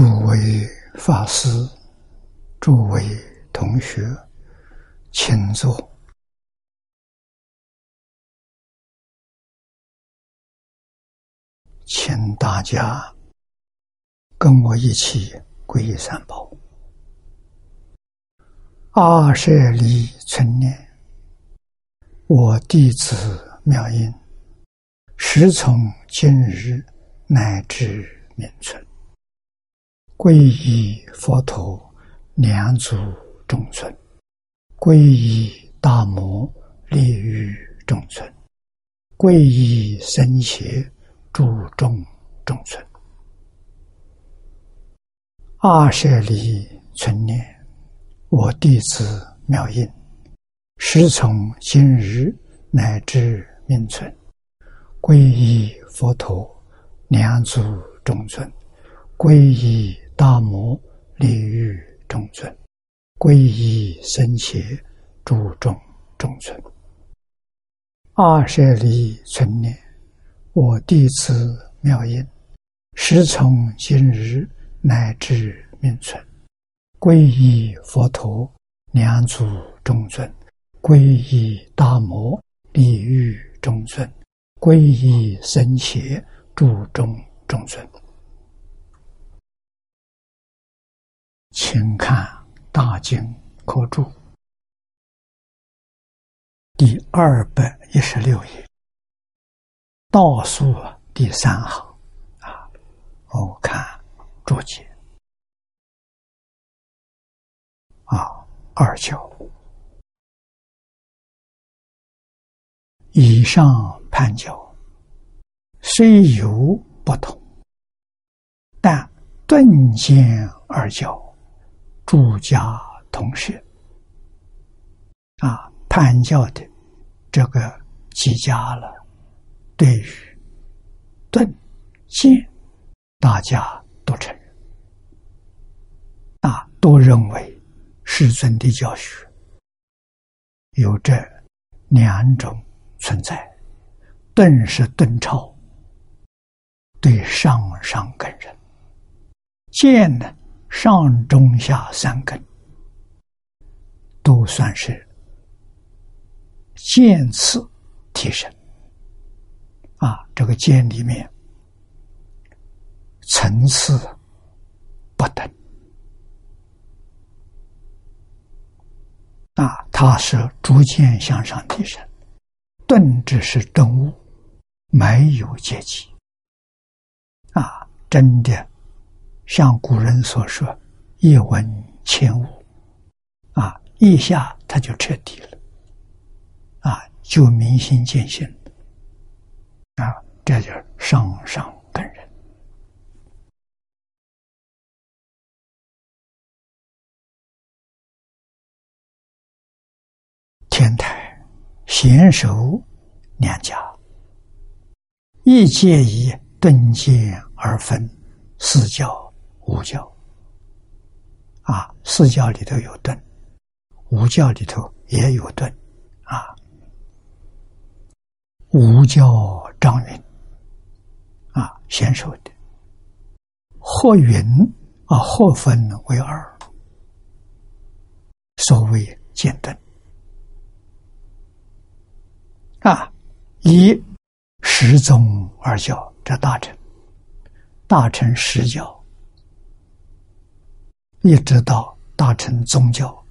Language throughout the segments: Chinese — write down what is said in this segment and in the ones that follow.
诸位法师、诸位同学，请坐，请大家跟我一起皈依三宝。阿舍利存念，我弟子妙音，时从今日乃至明存。皈依佛陀，两足众尊；皈依大摩，利欲众尊；皈依僧伽，注众众尊。二舍利存念，我弟子妙音，师从今日乃至明存，皈依佛陀，两足众尊；皈依。大摩利欲众尊，皈依僧伽，诸众众尊。二舍利存念，我弟子妙音，时从今日乃至命存，皈依佛陀，两祖众尊，皈依大摩利欲众尊，皈依僧伽，诸众众尊。请看《大经科注》第二百一十六页，倒数第三行。啊，我看注解。啊，二教以上判教虽有不同，但顿见二教。诸家同学啊，判教的这个几家了，对于顿见，大家都承认啊，都认为世尊的教学有这两种存在。顿是顿超，对上上根人；见呢？上中下三根都算是渐次提升啊，这个渐里面层次不等啊，它是逐渐向上提升。顿只是顿悟，没有阶级啊，真的。像古人所说：“一闻千悟，啊，一下他就彻底了，啊，就明心见性，啊，这叫上上根人。天台贤首两家，亦皆以顿见而分四教。”五教啊，四教里头有顿，五教里头也有顿啊。五教张云啊，先说的，或云啊，或分为二，所谓见顿啊，一十宗二教，这大乘，大乘十教。一直到大乘宗教，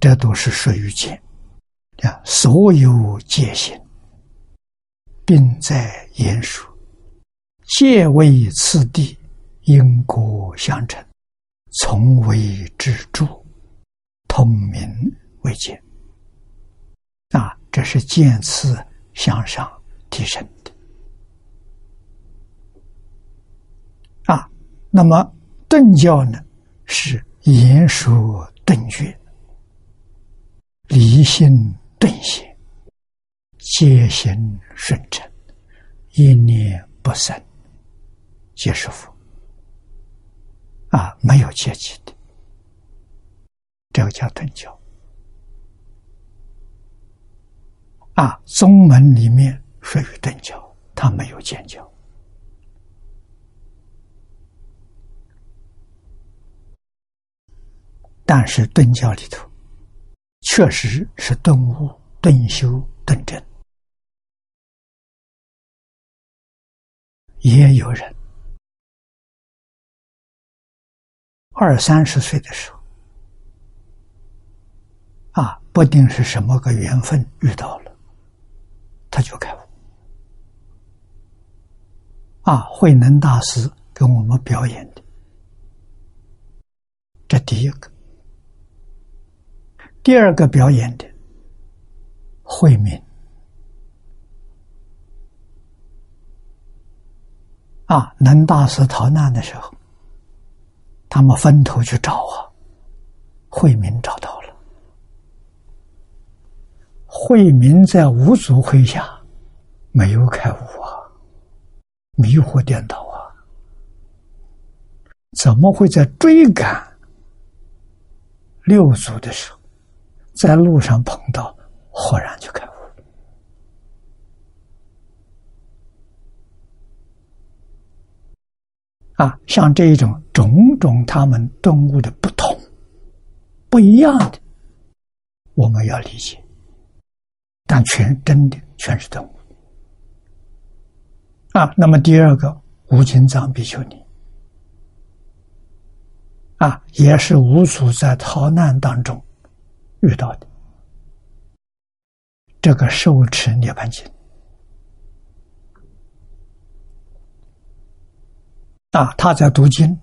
这都是属于戒啊。所有戒行，并在言说，戒为次第，因果相承，从为支柱，通明为戒啊。这是渐次向上提升。那么顿教呢，是言说顿觉，离心顿现，皆行顺承，一念不生，皆是佛。啊，没有阶级的，这个叫顿教。啊，宗门里面属于顿教，它没有间教。但是顿教里头，确实是顿悟、顿修、顿证。也有人二三十岁的时候，啊，不定是什么个缘分遇到了，他就开悟。啊，慧能大师跟我们表演的，这第一个；第二个表演的，惠民。啊，能大师逃难的时候，他们分头去找啊，惠民找到了。惠民在五祖麾下没有开悟啊。迷惑颠倒啊！怎么会在追赶六祖的时候，在路上碰到，豁然就开悟？啊，像这一种种种他们顿悟的不同、不一样的，我们要理解，但全真的全是顿悟。啊，那么第二个无尽藏比丘尼，啊，也是五祖在逃难当中遇到的。这个受持涅盘经，啊，他在读经，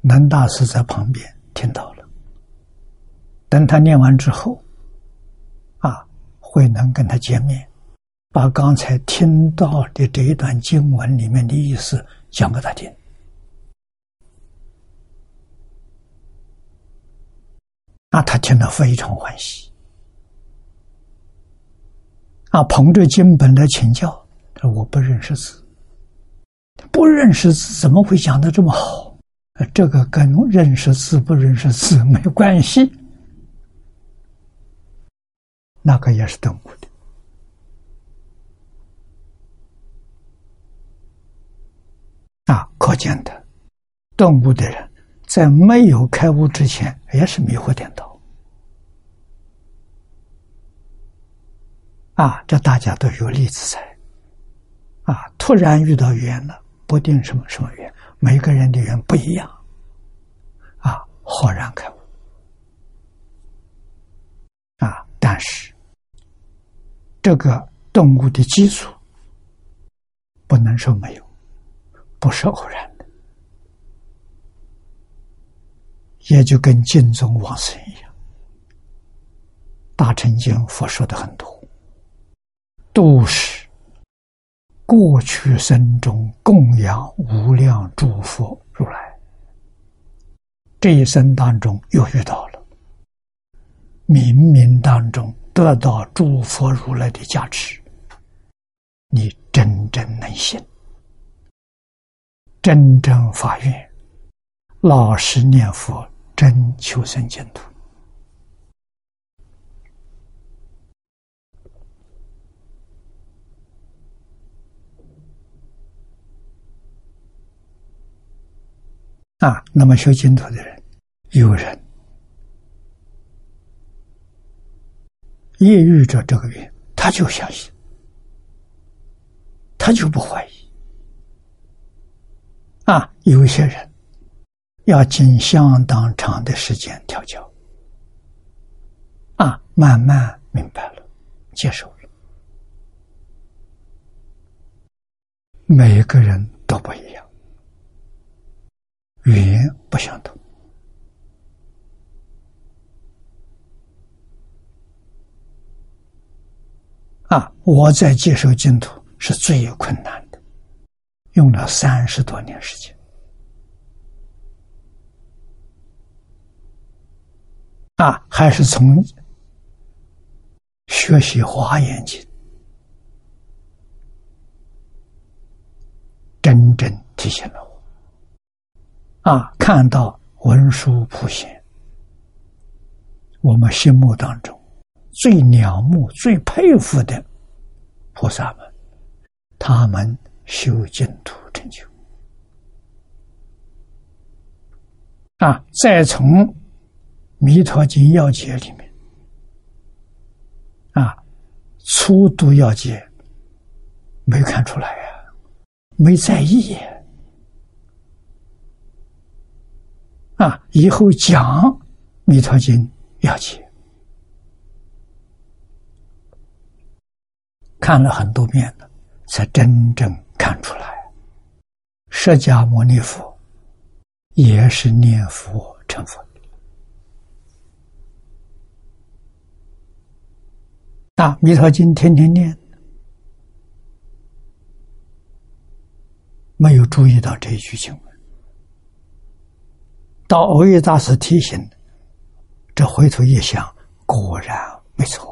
南大师在旁边听到了，等他念完之后，啊，慧能跟他见面。把刚才听到的这一段经文里面的意思讲给他听，啊，他听了非常欢喜，啊，捧着经本来请教，他说我不认识字，不认识字怎么会讲的这么好？这个跟认识字不认识字没关系，那个也是动物的。啊，可见的，动物的人，在没有开悟之前，也是迷惑颠倒。啊，这大家都有例子在。啊，突然遇到缘了，不定什么什么缘，每个人的缘不一样。啊，豁然开悟。啊，但是这个动物的基础，不能说没有。不是偶然的，也就跟净宗往生一样。大乘经佛说的很多，都是过去生中供养无量诸佛如来，这一生当中又遇到了，冥冥当中得到诸佛如来的加持，你真正能信。真正发愿，老实念佛，真求生净土啊！那么修净土的人，有人业遇着这个缘，他就相信，他就不怀疑。啊，有一些人要经相当长的时间调教，啊，慢慢明白了，接受了。每个人都不一样，语言不相同。啊，我在接受净土是最困难的。用了三十多年时间，啊，还是从学习华严经，真正提醒了我，啊，看到文殊普贤，我们心目当中最仰慕、最佩服的菩萨们，他们。修净土成就啊！再从弥陀经要解里面，啊，粗读要解没看出来呀，没在意啊，以后讲弥陀经要解，看了很多遍了，才真正看出来，释迦牟尼佛也是念佛成佛。啊，弥陀经天天念，没有注意到这一句经文。到欧耶大师提醒，这回头一想，果然没错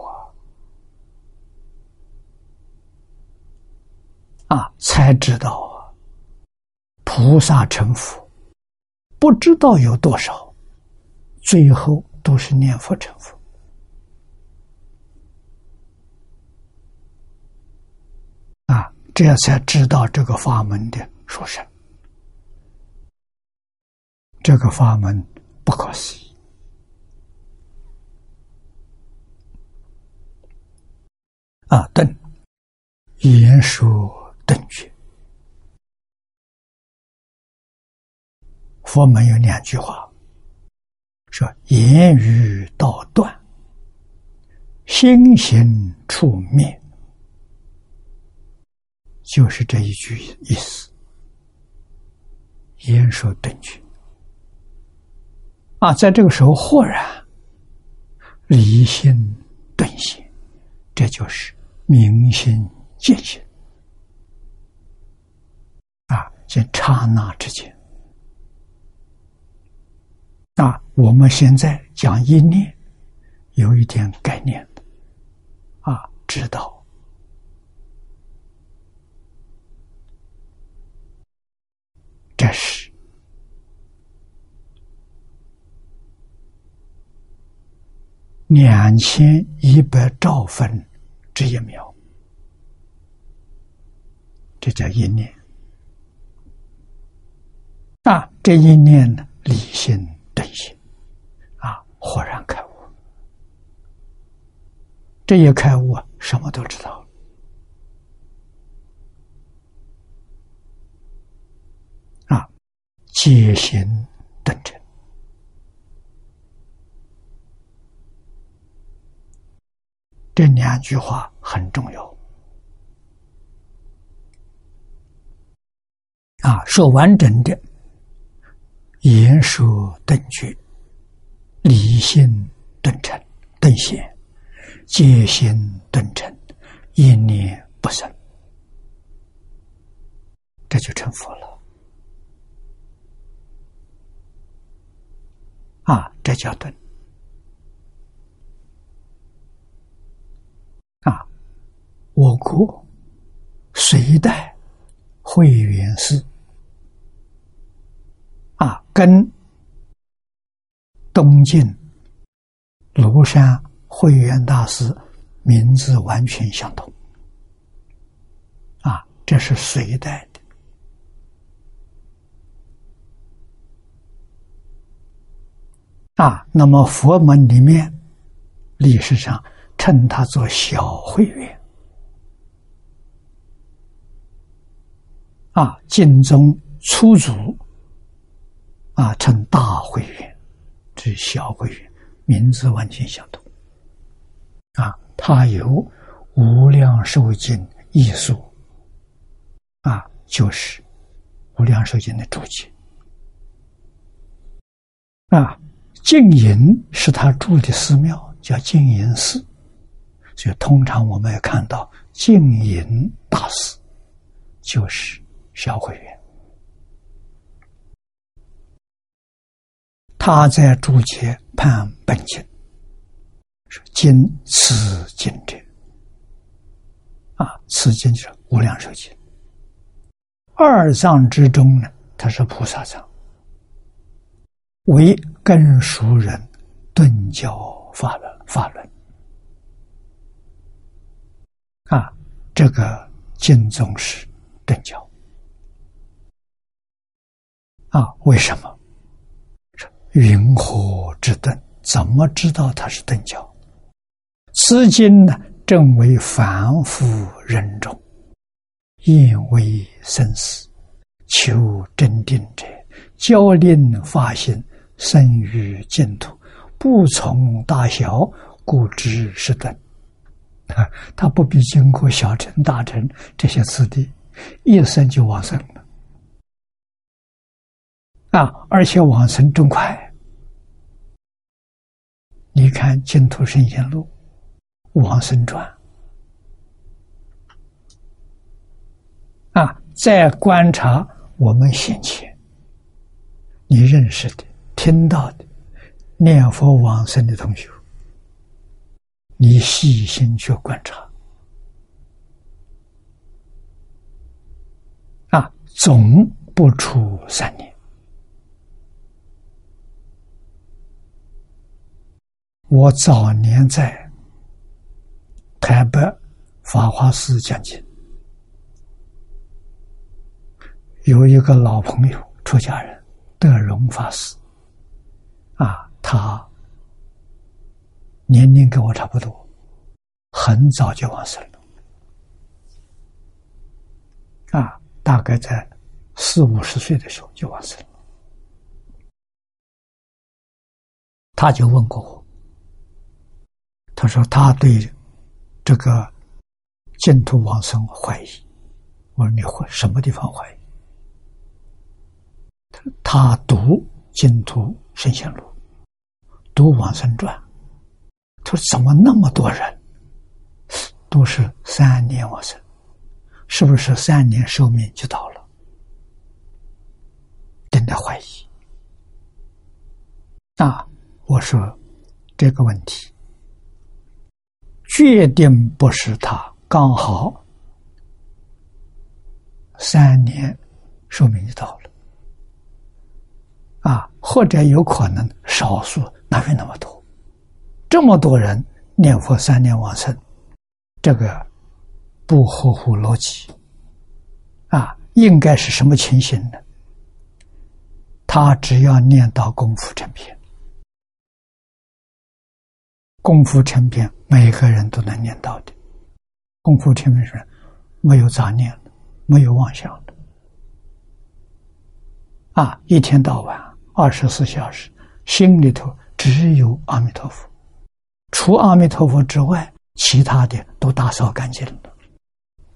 啊！才知道啊，菩萨成佛，不知道有多少，最后都是念佛成佛。这才知道这个法门的殊胜，这个法门不可思议啊！等言说等觉，佛门有两句话，说言语道断，心行处灭。就是这一句意思，言说顿觉啊，在这个时候豁然离心顿现，这就是明心见性。啊，在刹那之间。啊，我们现在讲一念，有一点概念啊，知道。这是两千一百兆分之一秒，这叫一念。啊，这一念呢，理性顿性，啊，豁然开悟。这一开悟啊，什么都知道。戒心顿成，这两句话很重要啊！说完整的，言说顿觉，理性顿成顿显，戒心顿成，一念不生，这就成佛了。啊，这叫顿啊！我国隋代慧远寺啊，跟东晋庐山慧远大师名字完全相同啊，这是隋代。啊，那么佛门里面，历史上称他做小会员。啊，晋宗初祖，啊称大会员，这小会员，名字完全相同。啊，他有无量寿经一书，啊，就是无量寿经的注解。啊。净隐是他住的寺庙，叫净隐寺，所以通常我们也看到净隐大师就是小会员。他在注解判本经，说经此经者，啊，此经就是无量寿经。二藏之中呢，它是菩萨藏。为根熟人顿教法论法论啊，这个经宗是顿教啊，为什么？云何之顿？怎么知道他是顿教？此经呢，正为凡夫人众，因为生死求真定者，教令发心生于净土，不从大小，故知是等。啊，他不必经过小乘、大乘这些次第，一生就往生了。啊，而且往生真快。你看《净土圣贤录》《往生传》，啊，再观察我们先前你认识的、听到的念佛往生的同学。你细心去观察，啊，总不出三年。我早年在台北法华寺讲经，有一个老朋友出家人德荣法师，啊，他。年龄跟我差不多，很早就往生了，啊，大概在四五十岁的时候就往生了。他就问过我，他说他对这个净土往生怀疑。我说你怀什么地方怀疑？他读净土圣贤录，读往生传。他说：“怎么那么多人都是三年往生？是不是三年寿命就到了？”真的怀疑。那，我说这个问题，决定不是他刚好三年寿命就到了，啊，或者有可能少数哪有那么多？这么多人念佛三年往生，这个不合乎逻辑啊！应该是什么情形呢？他只要念到功夫成片，功夫成片每个人都能念到的。功夫成片是没有杂念，没有妄想的啊！一天到晚二十四小时，心里头只有阿弥陀佛。除阿弥陀佛之外，其他的都打扫干净了，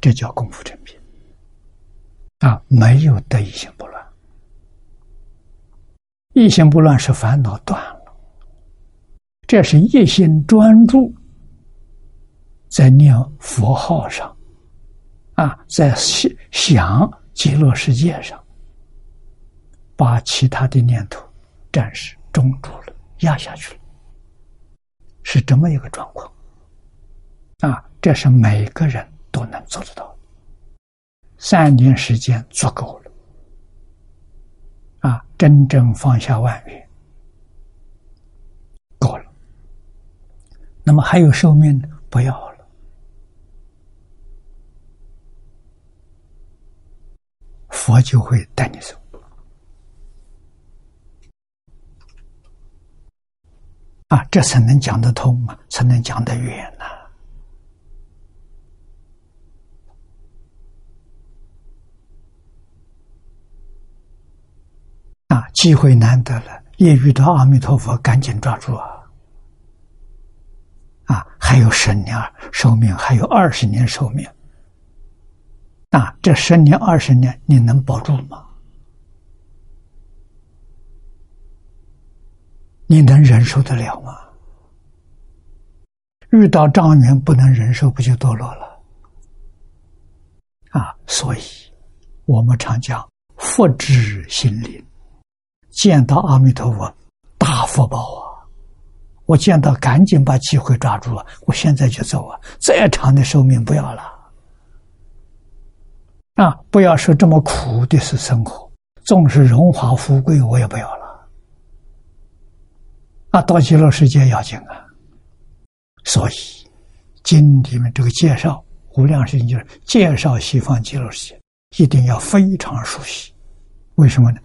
这叫功夫成品啊！没有得一心不乱，一心不乱是烦恼断了，这是一心专注在念佛号上啊，在想想极乐世界上，把其他的念头暂时中住了，压下去了。是这么一个状况，啊，这是每个人都能做得到，三年时间足够了，啊，真正放下万缘，够了。那么还有寿命不要了，佛就会带你走。啊，这才能讲得通啊，才能讲得远呐！啊，机会难得了，一遇到阿弥陀佛，赶紧抓住啊！啊，还有十年寿命，还有二十年寿命，啊，这十年二十年，你能保住吗？你能忍受得了吗？遇到障缘不能忍受，不就堕落了？啊！所以，我们常讲佛知心灵，见到阿弥陀佛，大福报啊！我见到，赶紧把机会抓住啊！我现在就走啊！再长的寿命不要了啊！不要说这么苦的是生活，纵是荣华富贵，我也不要了。那到极乐世界要紧啊！所以经里面这个介绍无量寿经就是介绍西方极乐世界，一定要非常熟悉。为什么呢？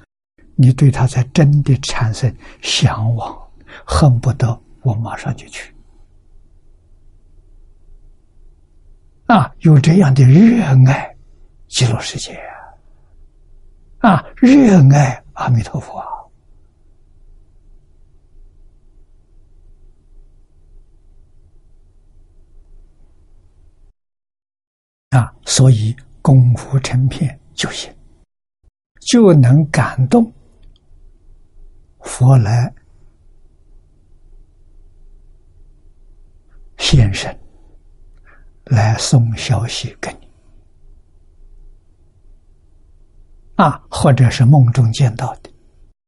你对他才真的产生向往，恨不得我马上就去。啊，有这样的热爱，极乐世界啊！啊，热爱阿弥陀佛啊！所以功夫成片就行，就能感动佛来现身。来送消息给你啊，或者是梦中见到的，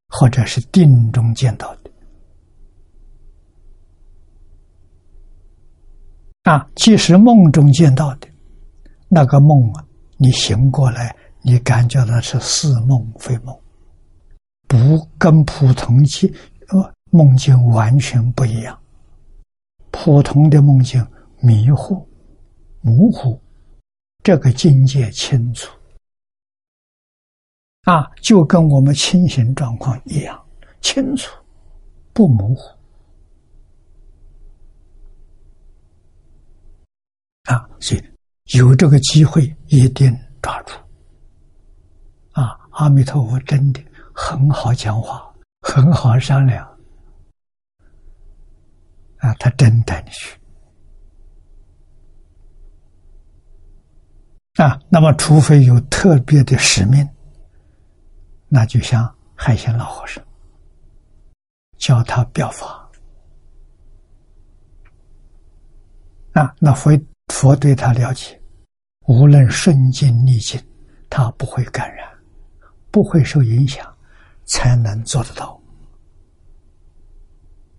或者是定中见到的啊。即使梦中见到的那个梦啊，你醒过来，你感觉到是似梦非梦，不跟普通境呃梦境完全不一样。普通的梦境迷惑。模糊，这个境界清楚啊，就跟我们清醒状况一样清楚，不模糊啊。所以有这个机会一定抓住啊！阿弥陀佛真的很好讲话，很好商量啊，他真带你去。啊，那么除非有特别的使命，那就像海鲜老和尚，教他表法。啊，那佛佛对他了解，无论顺境逆境，他不会感染，不会受影响，才能做得到。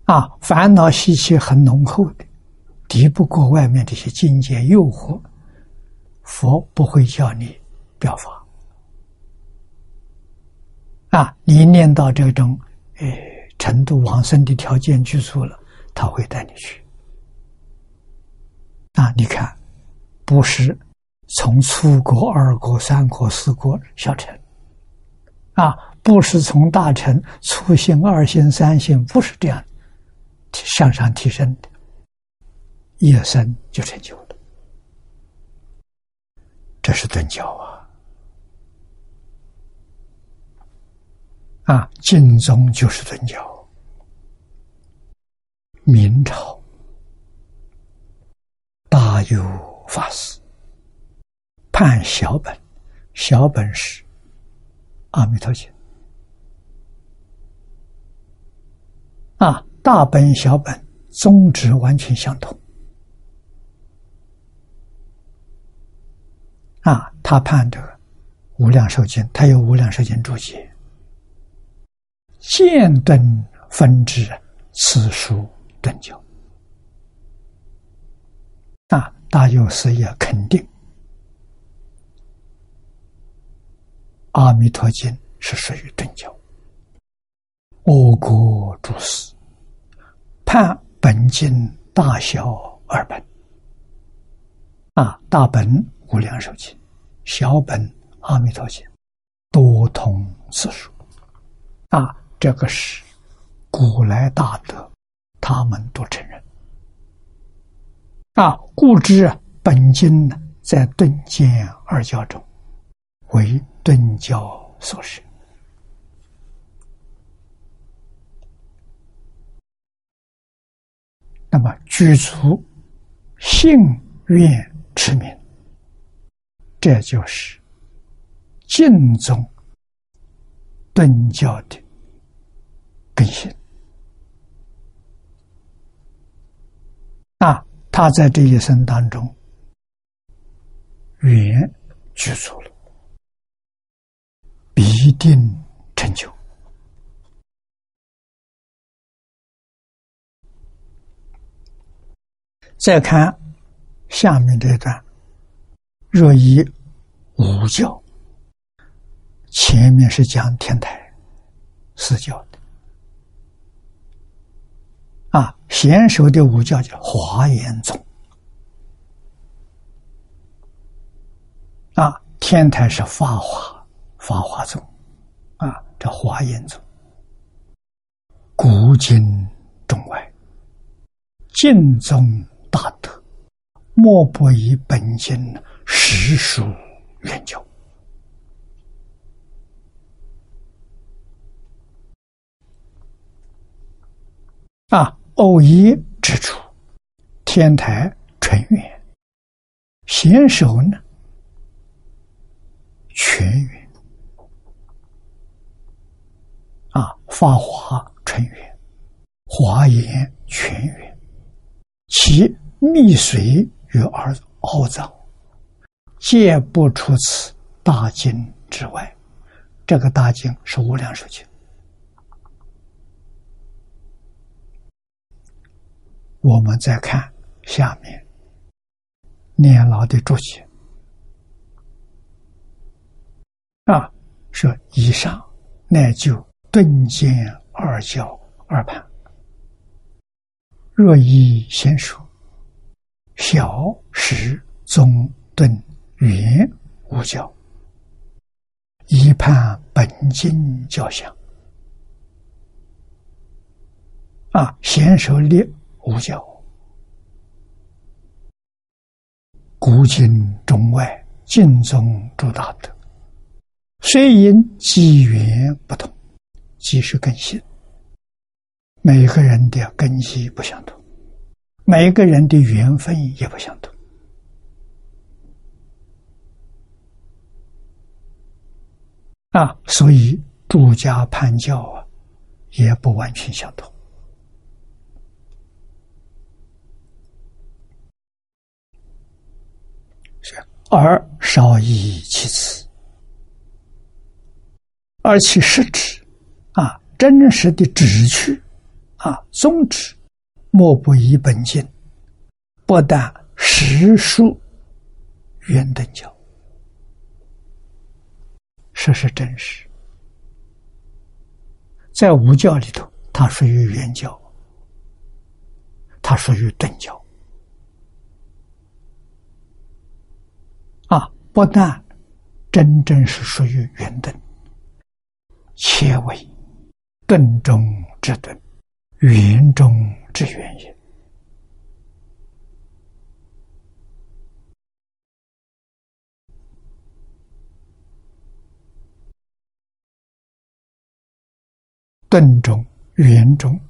啊，烦恼习气很浓厚的，敌不过外面这些境界诱惑。佛不会叫你表法啊！你念到这种诶程度往生的条件具足了，他会带你去啊！你看，不是从初果、二果、三果、四果小乘啊，不是从大乘初心、二心、三心，不是这样向上提升的，一生就成就了。这是顿教啊！啊，晋宗就是顿教。明朝大有法师判小本，小本是《阿弥陀经》啊，大本小本宗旨完全相同。啊，他判的《无量寿经》，他有《无量寿经》注解，见顿分支，此书顿教。啊，大有师也肯定，《阿弥陀经》是属于正教。我国诸师判本经大小二本，啊，大本。无量寿经，小本阿弥陀经，多通此书，啊，这个是古来大德，他们都承认。啊，故知本经呢，在顿渐二教中，为顿教所设。那么具足性愿持名。这就是净宗顿教的根性那！他在这一生当中，语言具足了，必定成就。再看下面这段。若以五教，前面是讲天台四教的，啊，贤首的五教叫华严宗，啊，天台是法华，法华宗，啊，这华严宗，古今中外尽宗大德，莫不以本经实属圆教。啊，偶一之处，天台纯元，贤手呢，全圆。啊，法华纯元，华严全圆，其密随与而奥藏，皆不出此大经之外。这个大经是无量寿经。我们再看下面念老的注解啊，说以上乃就顿见二教二判，若一先说小时中顿圆无教，一判本经教相。啊，先说列。无教，古今中外尽宗诸大德，虽因机缘不同，即是根性。每个人的根基不相同，每个人的缘分也不相同，啊，所以诸家判教啊，也不完全相同。是而少以其次，而其实质，真实的旨趣，啊，宗旨，莫不以本经，不但实属圆等教，这是真实。在五教里头，它属于圆教，它属于顿教。啊不但真正是属于圆顿，且为顿中之顿，圆中之圆也。顿中、圆中，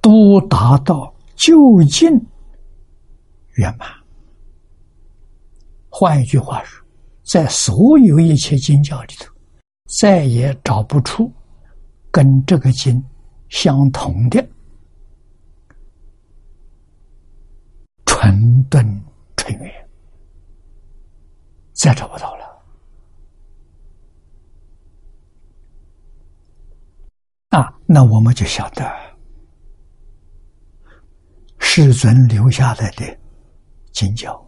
都达到就近。圆满。换一句话说，在所有一切经教里头，再也找不出跟这个经相同的纯顿纯圆，再找不到了。啊，那我们就晓得世尊留下来的。经教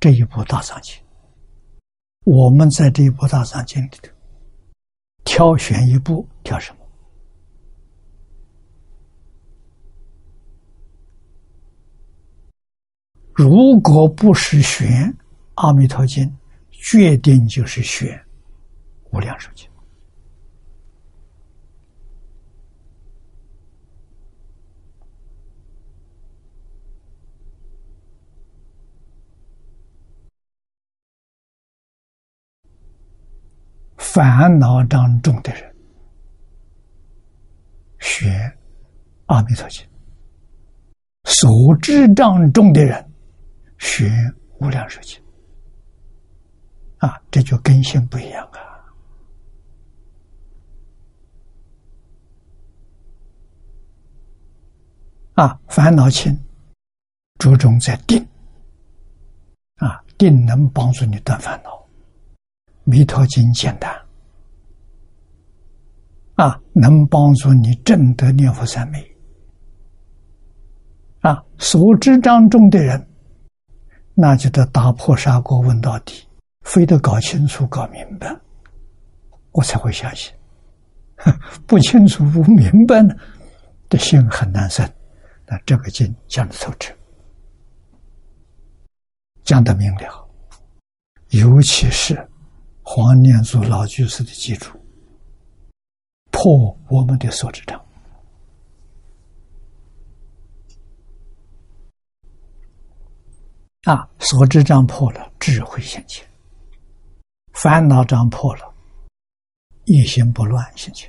这一部大藏经，我们在这一部大藏经里头挑选一部，挑什么？如果不是选《阿弥陀经》，决定就是选《无量寿经》。烦恼障重的人，学《阿弥陀经》；所知障重的人，学《无量寿经》。啊，这就根性不一样啊！啊，烦恼轻，注重在定。啊，定能帮助你断烦恼，《弥陀经》简单。啊，能帮助你正得念佛三昧。啊，所知障中的人，那就得打破砂锅问到底，非得搞清楚、搞明白，我才会相信。不清楚、不明白呢，的心很难生。那这个经讲的透彻，讲的明了，尤其是黄念祖老居士的基础。破我们的所知障。啊，所知障破了，智慧现前；烦恼障破了，一心不乱现前。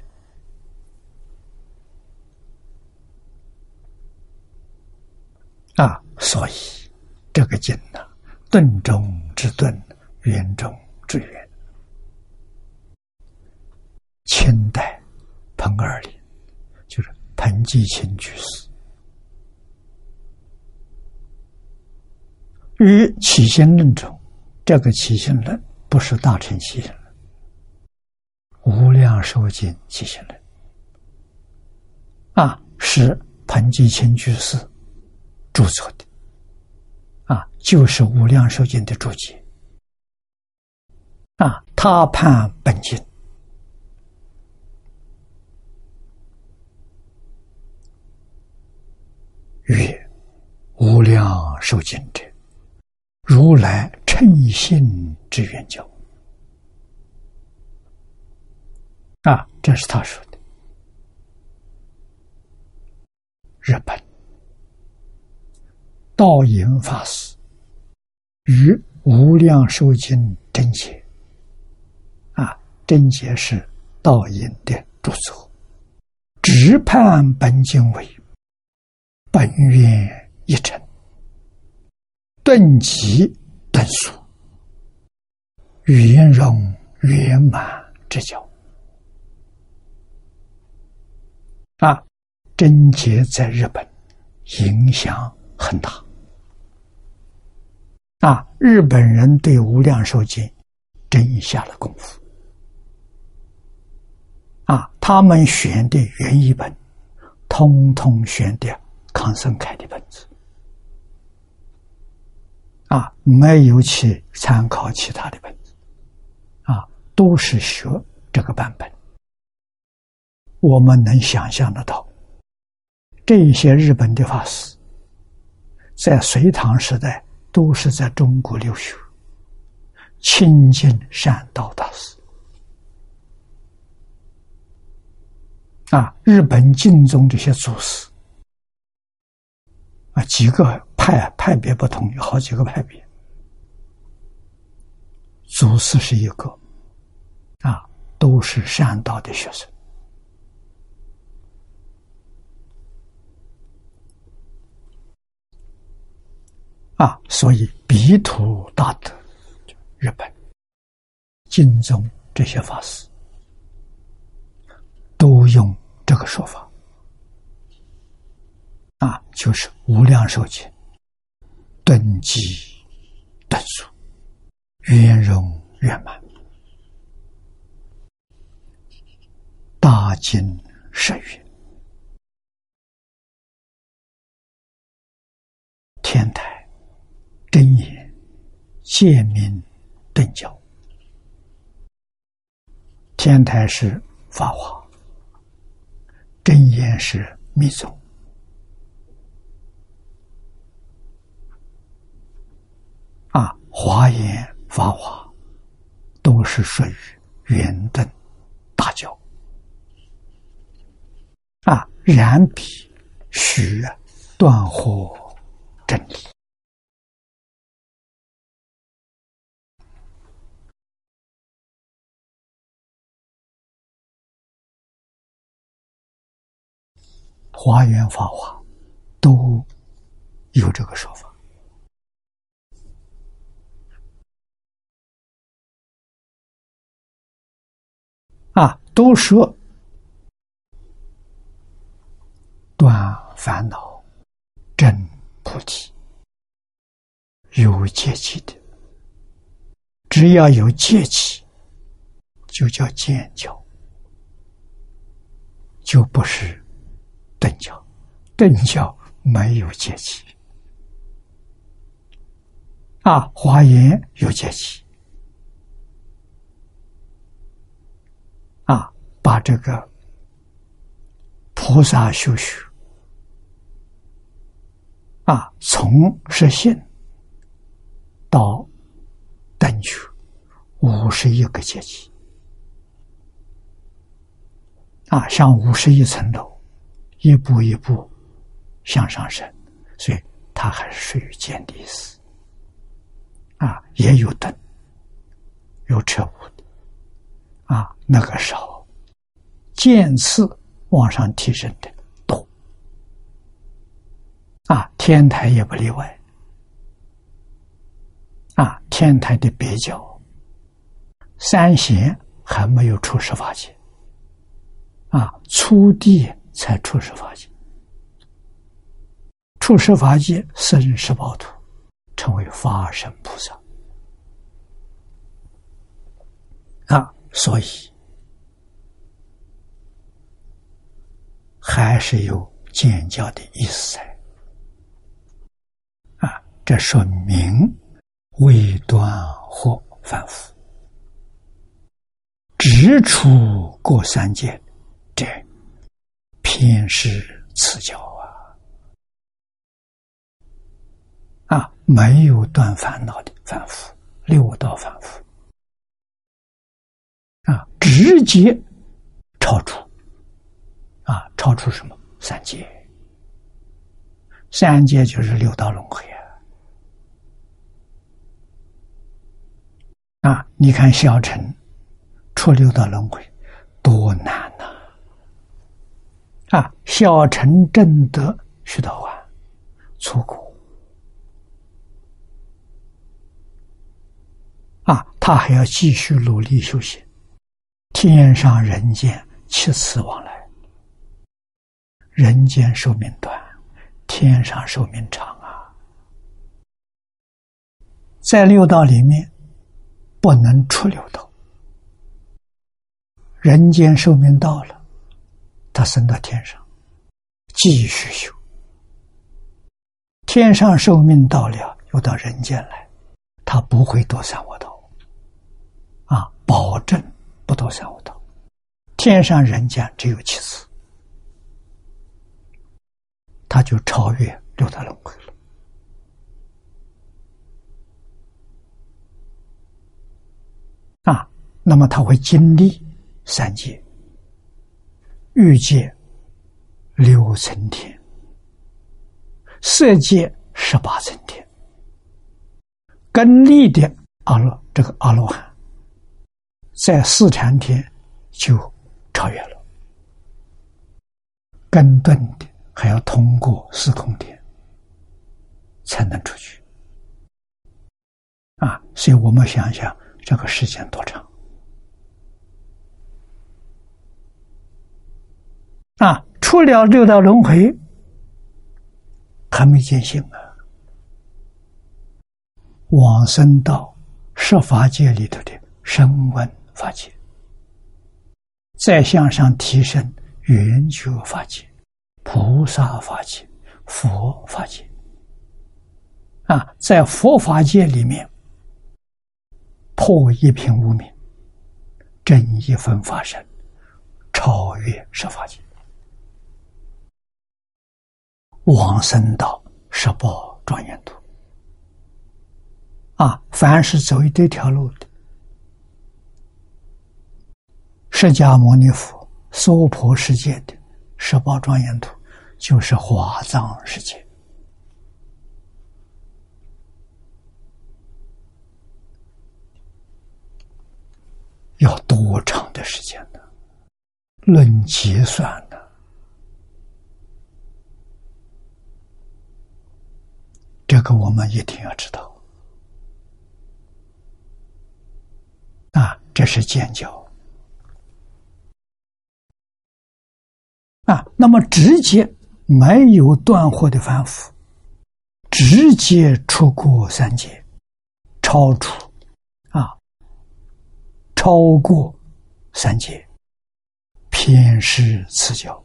啊，所以这个经呢，顿中之顿，圆中之圆，清代彭二林，就是彭继清居士，于起心论中，这个起心论不是大乘起心论，无量寿经起心论，啊，是彭继清居士。著作的啊，就是《无量寿经》的注解啊。他判本经曰：“无量寿经者，如来称性之源教。”啊，这是他说的。日本。道隐法师与《无量寿经》真解啊，真解是道隐的著作，只判本经为本愿一成，顿极顿速，圆融圆满之教啊，真解在日本影响很大。啊！日本人对《无量寿经》真下了功夫。啊，他们选的原译本，通通选的康生开的本子。啊，没有去参考其他的本子。啊，都是学这个版本。我们能想象得到，这些日本的法师，在隋唐时代。都是在中国留学，亲近善道大师啊。日本敬宗这些祖师啊，几个派派别不同，有好几个派别，祖师是一个啊，都是善道的学生。啊，所以彼土大德，日本、金宗这些法师，都用这个说法。啊，就是无量寿经，顿极顿速，圆融圆满，大经甚远，天台。真言见明顿教，天台是法华，真言是密宗。啊，华严、法华都是属于圆顿大教。啊，然彼须断惑真理。华严法华都有这个说法啊，都说断烦恼、真菩提有戒气的，只要有戒气，就叫见教，就不是。顿教，顿教没有阶级啊，华严有阶级啊，把这个菩萨修学啊，从实现到等觉五十一个阶级啊，像五十一层楼。一步一步向上升，所以它还是属于见地思啊，也有灯，有彻悟的，啊，那个时候渐次往上提升的多，啊，天台也不例外，啊，天台的别教，三贤还没有出十法界，啊，初地才出十法界，出十法界生十宝土。成为法身菩萨。啊，所以还是有见教的意思在。啊，这说明未断或反复，直出过三界，这偏是此教。啊，没有断烦恼的反复，六道反复，啊，直接超出，啊，超出什么三界？三界就是六道轮回啊！啊，你看小乘出六道轮回多难呐！啊，小乘正得须陀洹出国。啊，他还要继续努力修行，天上人间七次往来，人间寿命短，天上寿命长啊！在六道里面不能出六道，人间寿命到了，他升到天上继续修，天上寿命到了又到人间来，他不会多三恶道。保证不多三五道，天上人间只有七次，他就超越六道轮回了。啊，那么他会经历三界、欲界、六层天、色界十八层天，根利的阿罗这个阿罗汉。在四禅天就超越了，根顿的还要通过四空天才能出去啊！所以我们想想这个时间多长啊！出了六道轮回还没见性啊，往生到十法界里头的声闻。法界，再向上提升，圆觉法界、菩萨法界、佛法界，啊，在佛法界里面破一品无名，正一分法身，超越十法界，往生到十八庄严土。啊，凡是走这条路的。释迦牟尼佛娑婆世界的十八庄严土，就是华藏世界。要多长的时间呢？论计算呢？这个我们一定要知道。啊，这是见教。啊，那么直接没有断货的反复，直接出过三界，超出啊，超过三界，偏失此教，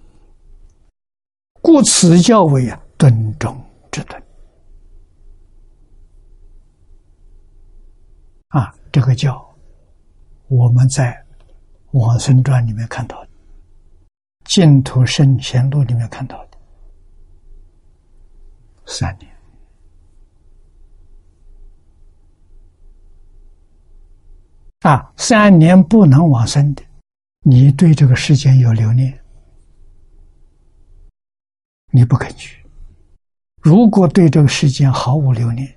故此教为啊顿中之顿。啊，这个教我们在《往生传》里面看到的。净土圣贤录里面看到的三年啊，三年不能往生的，你对这个世间有留念，你不肯去；如果对这个世间毫无留念，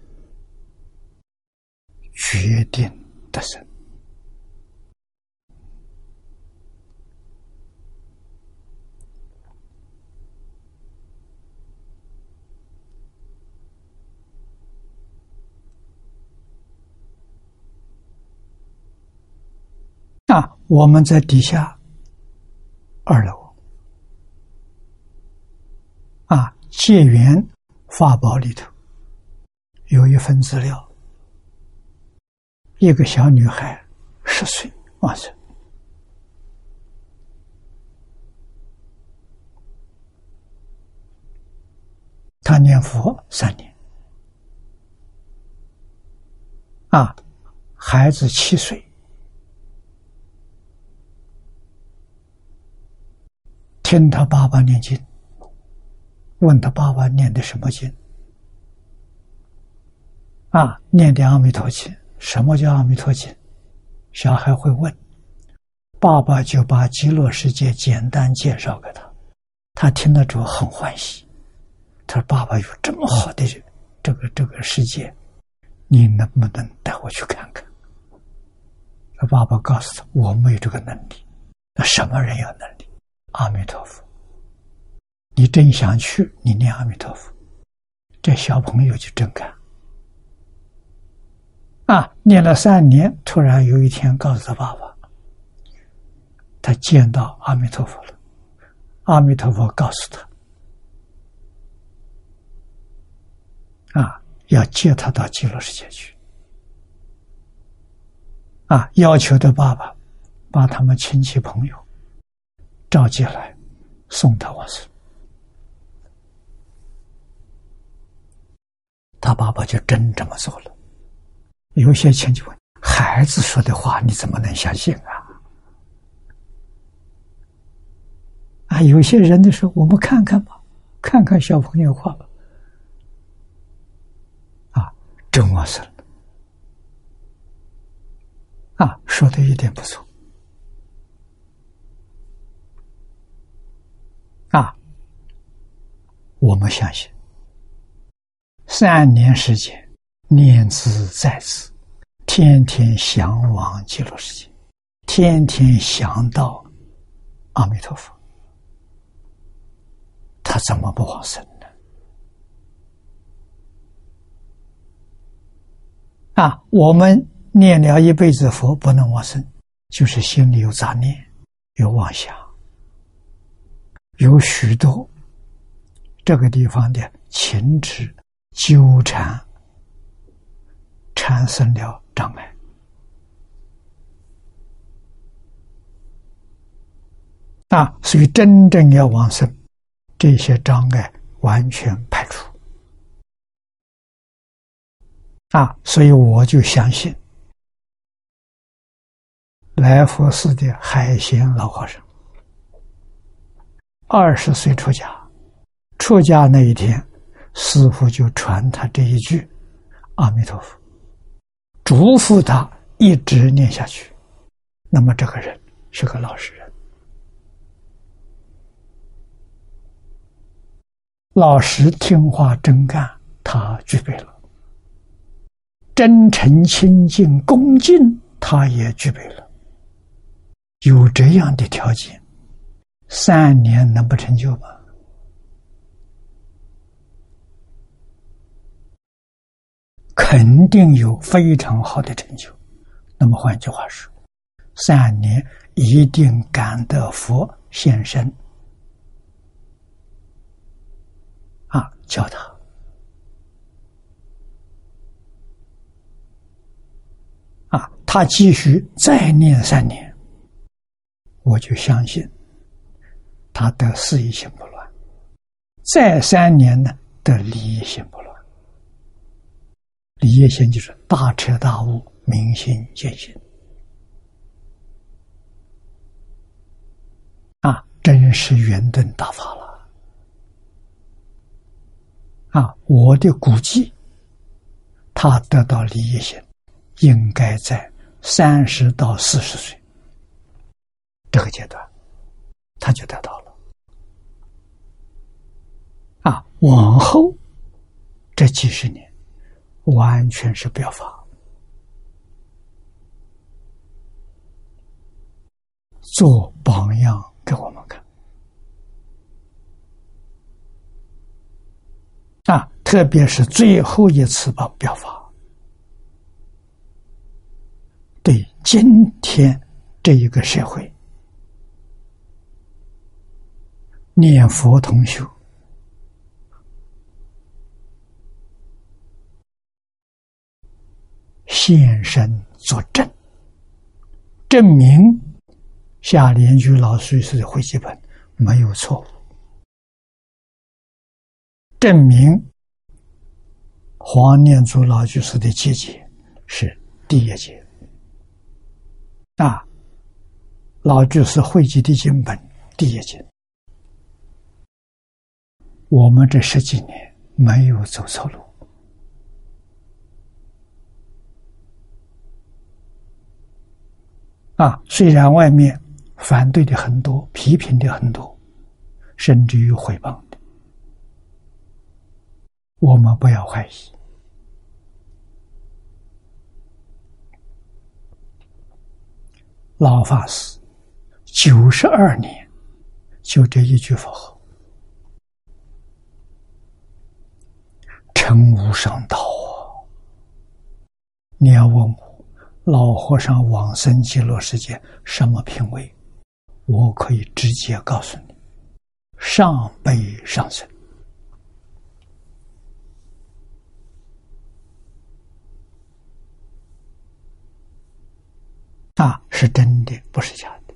决定得胜。啊，我们在底下二楼。啊，戒缘法宝里头有一份资料，一个小女孩十岁，哇塞，她念佛三年，啊，孩子七岁。跟他爸爸念经，问他爸爸念的什么经？啊，念的阿弥陀经。什么叫阿弥陀经？小孩会问，爸爸就把极乐世界简单介绍给他，他听了之后很欢喜。他说：“爸爸有这么好的这个这个世界，你能不能带我去看看？”他爸爸告诉他：“我没有这个能力。”那什么人有能力？阿弥陀佛，你真想去？你念阿弥陀佛，这小朋友就真干啊！念了三年，突然有一天告诉他爸爸，他见到阿弥陀佛了。阿弥陀佛告诉他，啊，要接他到极乐世界去，啊，要求的爸爸把他们亲戚朋友。召集来，送他往生。他爸爸就真这么做了。有些亲戚问：“孩子说的话，你怎么能相信啊？”啊，有些人的说：“我们看看吧，看看小朋友画吧。”啊，真往生了。啊，说的一点不错。啊，我们相信，三年时间念兹在兹，天天向往极乐世界，天天想到阿弥陀佛，他怎么不往生呢？啊，我们念了一辈子佛不能往生，就是心里有杂念，有妄想。有许多这个地方的情执纠缠，产生了障碍啊！所以真正要往生，这些障碍完全排除啊！所以我就相信来佛寺的海鲜老和尚。二十岁出家，出家那一天，师傅就传他这一句“阿弥陀佛”，嘱咐他一直念下去。那么这个人是个老实人，老实听话真干，他具备了；真诚清净恭敬，他也具备了。有这样的条件。三年能不成就吗？肯定有非常好的成就。那么换句话说，三年一定感得佛现身啊，教他啊，他继续再念三年，我就相信。他得事业心不乱，再三年呢得利益心不乱。利益心就是大彻大悟、明心见性啊，真是圆顿大法了啊！我的估计，他得到利益心，应该在三十到四十岁这个阶段，他就得到了。啊，往后这几十年，完全是表法做榜样给我们看。啊特别是最后一次吧表法对今天这一个社会念佛同修现身作证，证明夏莲居老居士的会集本没有错。误，证明黄念祖老居士的结节是第一节。啊，老居士汇集的经本第一节，我们这十几年没有走错路。啊，虽然外面反对的很多，批评的很多，甚至于诽谤的，我们不要怀疑。老法师九十二年，就这一句佛号，成无上道啊！你要问我。老和尚往生极乐世界什么品位？我可以直接告诉你：上辈上生啊，是真的，不是假的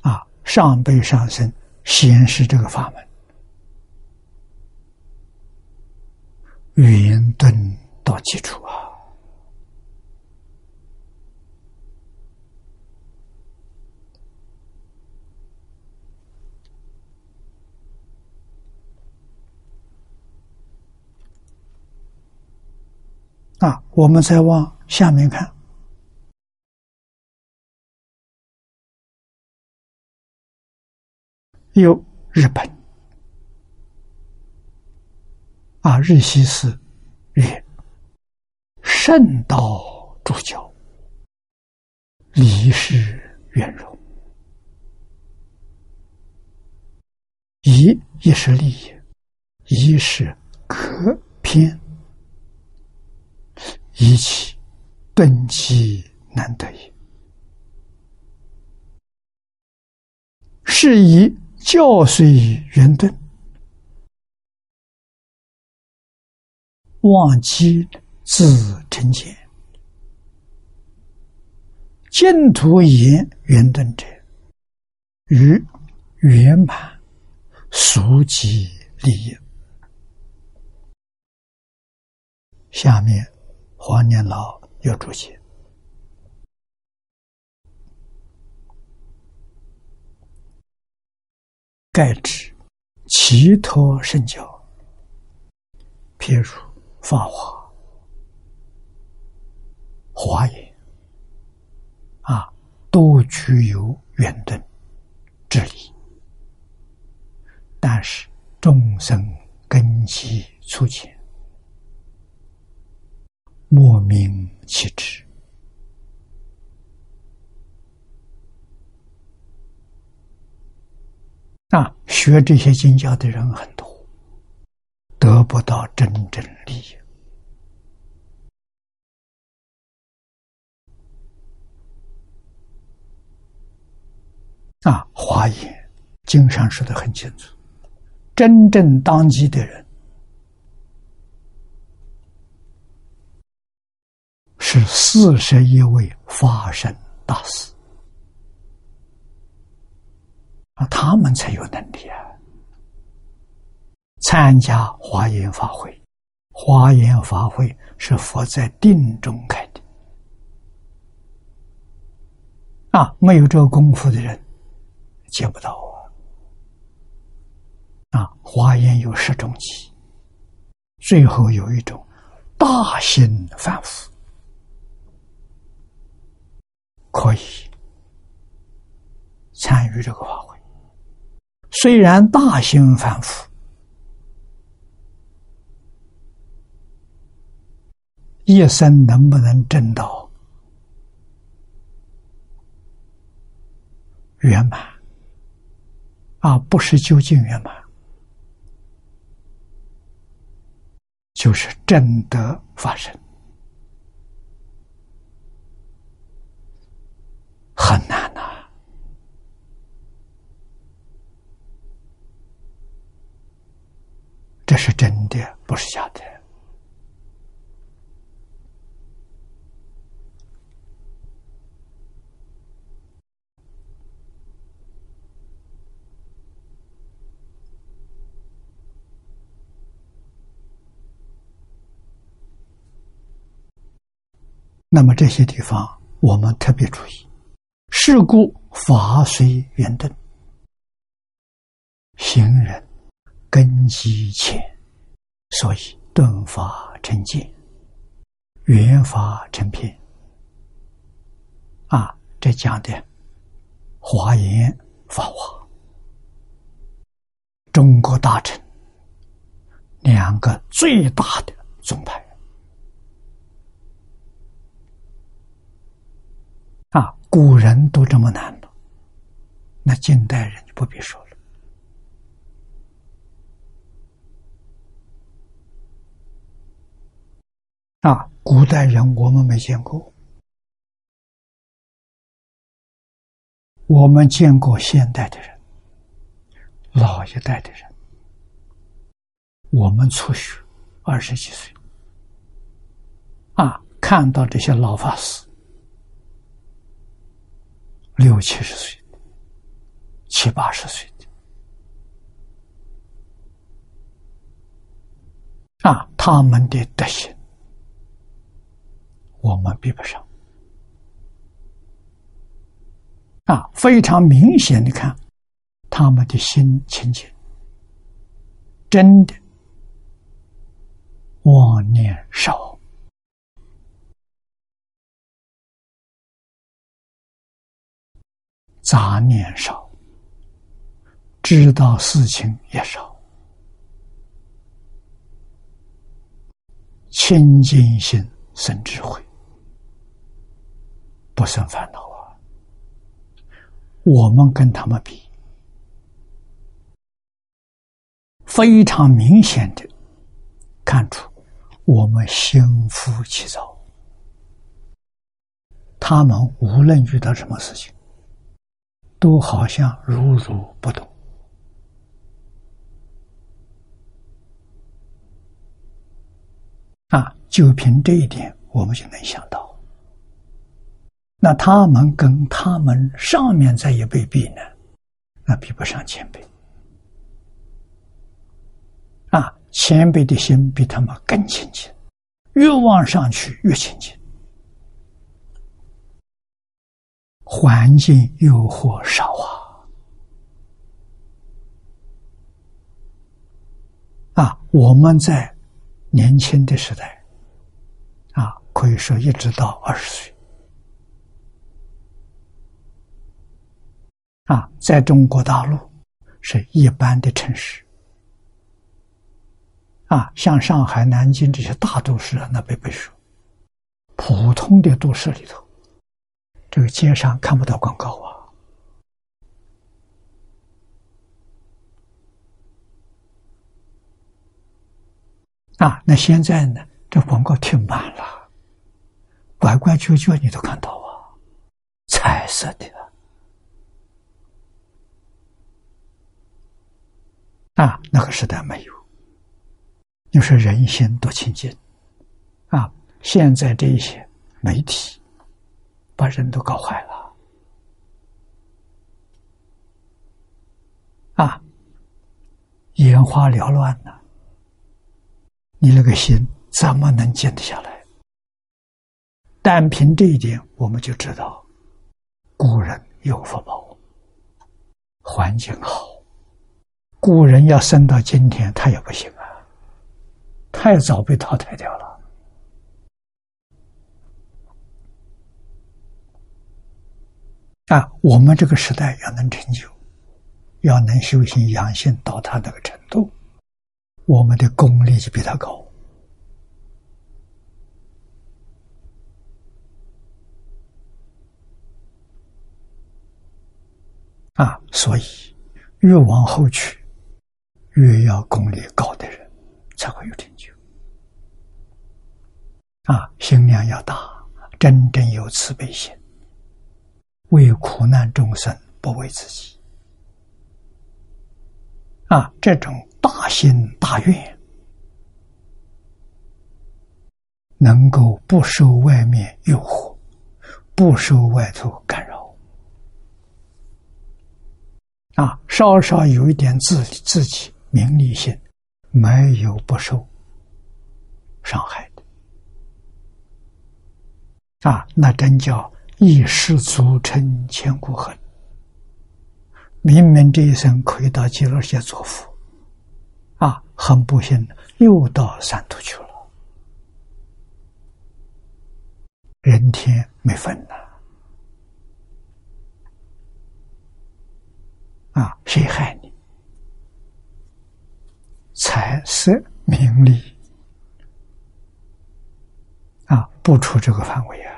啊！上辈上生显示这个法门。圆顿到基础啊！啊，我们再往下面看，有日本。啊！日西寺曰：“圣道主教，离世圆融。一一是利益，一是可偏，一起顿其难得也。是以教虽圆顿。”忘机自成见，净土言圆顿者，于圆满俗及利益。下面黄年老又注解，盖指其托圣教，譬如。法华、华严啊，都具有圆顿之理，但是众生根基粗浅，莫名其智啊，学这些经教的人很多，得不到真正利益。啊，华严经上说的很清楚，真正当机的人是四十一位法身大师啊，他们才有能力啊，参加华严法会。华严法会是佛在定中开的啊，没有这个功夫的人。接不到啊！啊，华严有十种机，最后有一种大心反复，可以参与这个法会。虽然大心反复，一生能不能证到圆满？啊，不是究竟圆满，就是正德发生，很难呐。这是真的，不是假的。那么这些地方，我们特别注意。是故法随缘顿，行人根基浅，所以顿法成见，圆法成偏。啊，这讲的华严法华，中国大臣两个最大的宗派。啊，古人都这么难了，那近代人就不必说了。啊，古代人我们没见过，我们见过现代的人，老一代的人，我们初学二十几岁，啊，看到这些老法师。六七十岁的，七八十岁的，啊，他们的德行，我们比不上。啊，非常明显的看，他们的心清净，真的妄念少。杂念少，知道事情也少，清净心生智慧，不生烦恼啊！我们跟他们比，非常明显的看出我们心浮气躁，他们无论遇到什么事情。都好像如如不动啊！就凭这一点，我们就能想到，那他们跟他们上面这一辈比呢，那比不上前辈啊！前辈的心比他们更清净，越往上去越清净。环境诱惑少啊！啊，我们在年轻的时代，啊，可以说一直到二十岁，啊，在中国大陆是一般的城市，啊，像上海、南京这些大都市啊，那不必说，普通的都市里头。这个街上看不到广告啊！啊，那现在呢？这广告停满了，拐拐角角你都看到啊，彩色的啊！那个时代没有，你说人心多清净啊！现在这一些媒体。把人都搞坏了啊！眼花缭乱呢，你那个心怎么能静得下来？单凭这一点，我们就知道古人有福报，环境好。古人要生到今天，他也不行啊，太早被淘汰掉了。啊，我们这个时代要能成就，要能修行养性到他那个程度，我们的功力就比他高。啊，所以越往后去，越要功力高的人才会有成就。啊，心量要大，真正有慈悲心。为苦难众生，不为自己。啊，这种大心大愿，能够不受外面诱惑，不受外头干扰。啊，稍稍有一点自自己名利心，没有不受伤害的。啊，那真叫一失足成千古恨。明明这一生可以到极乐世界做佛，啊，很不幸又到三途去了，人天没分呐，啊，谁害你？财色名利，啊，不出这个范围啊。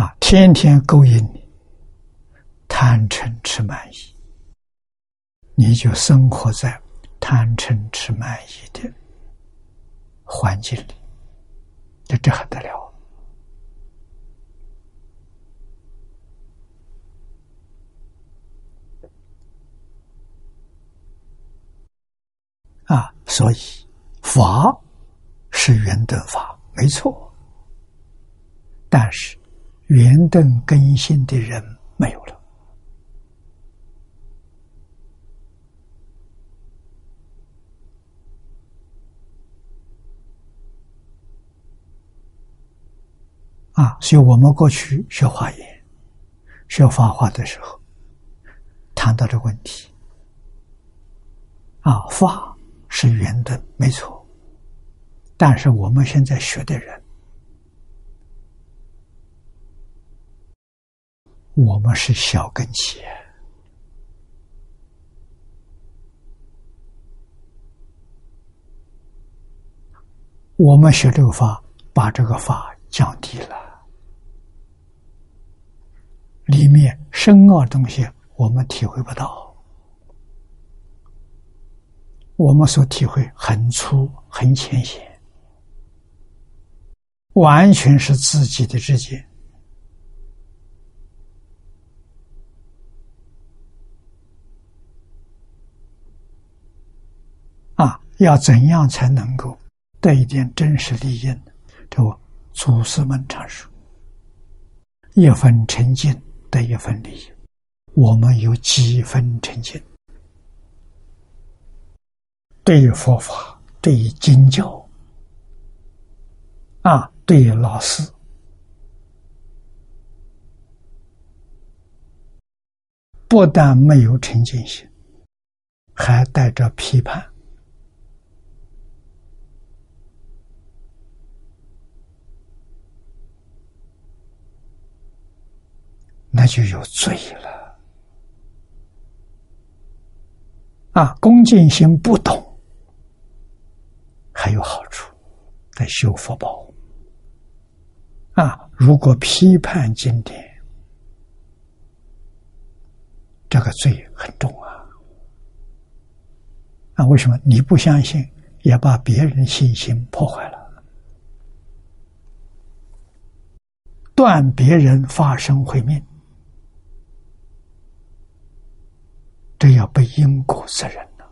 啊，天天勾引你，贪嗔痴慢疑，你就生活在贪嗔痴慢疑的环境里，这这还得了？啊，所以法是圆顿法，没错，但是。圆顿根性的人没有了啊！所以我们过去学华严、学法华的时候，谈到这个问题啊，法是圆顿，没错，但是我们现在学的人。我们是小根器，我们学这个法，把这个法降低了，里面深奥的东西我们体会不到，我们所体会很粗很浅显，完全是自己的知见。要怎样才能够得一点真实利益呢？这祖师们常说：“一分沉静得一分利益。”我们有几分沉静？对于佛法，对于经教，啊，对于老师，不但没有沉静心，还带着批判。那就有罪了啊！恭敬心不懂，还有好处，在修福报啊！如果批判经典，这个罪很重啊！啊，为什么你不相信，也把别人信心破坏了，断别人发生会命？这要背因果责任了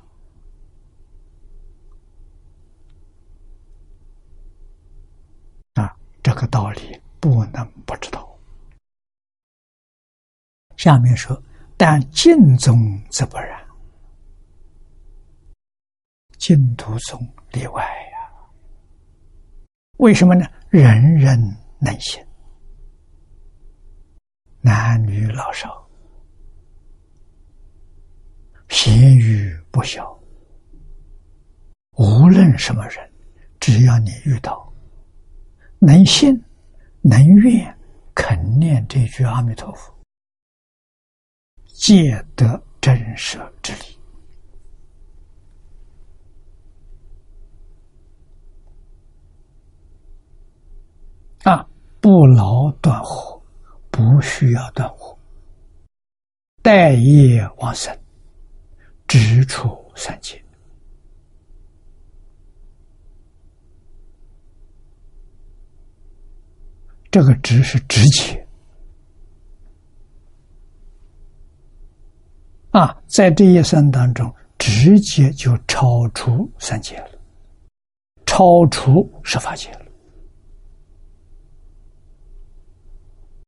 啊！这个道理不能不知道。下面说，但净宗则不然，净土宗例外呀。为什么呢？人人能行，男女老少。贤愚不小，无论什么人，只要你遇到，能信、能愿、肯念这句阿弥陀佛，皆得真实之力。啊，不劳断火，不需要断火，待业往生，直出三界。这个直是直接啊，在这一生当中，直接就超出三界了，超出十法界了。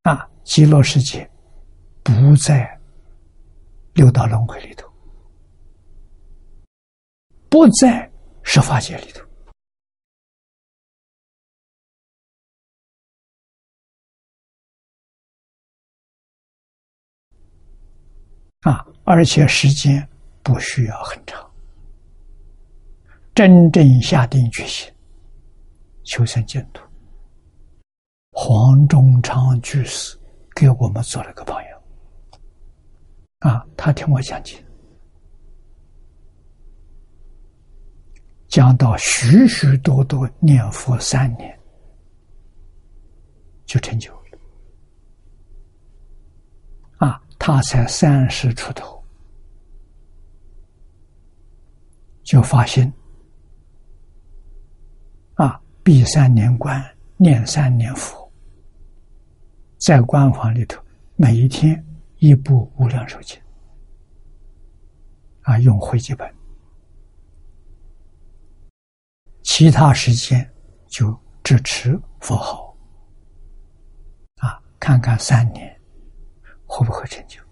啊，极乐世界不在六道轮回里头，不在十法界里头。啊，而且时间不需要很长，真正下定决心求生净土，黄忠昌居士给我们做了个榜样。啊，他听我讲解，讲到许许多多念佛三年就成就啊。他才三十出头，就发心啊，闭三年关，念三年佛，在关房里头，每一天一部无量寿经啊，用回记本，其他时间就支持佛号啊，看看三年。会不会成就？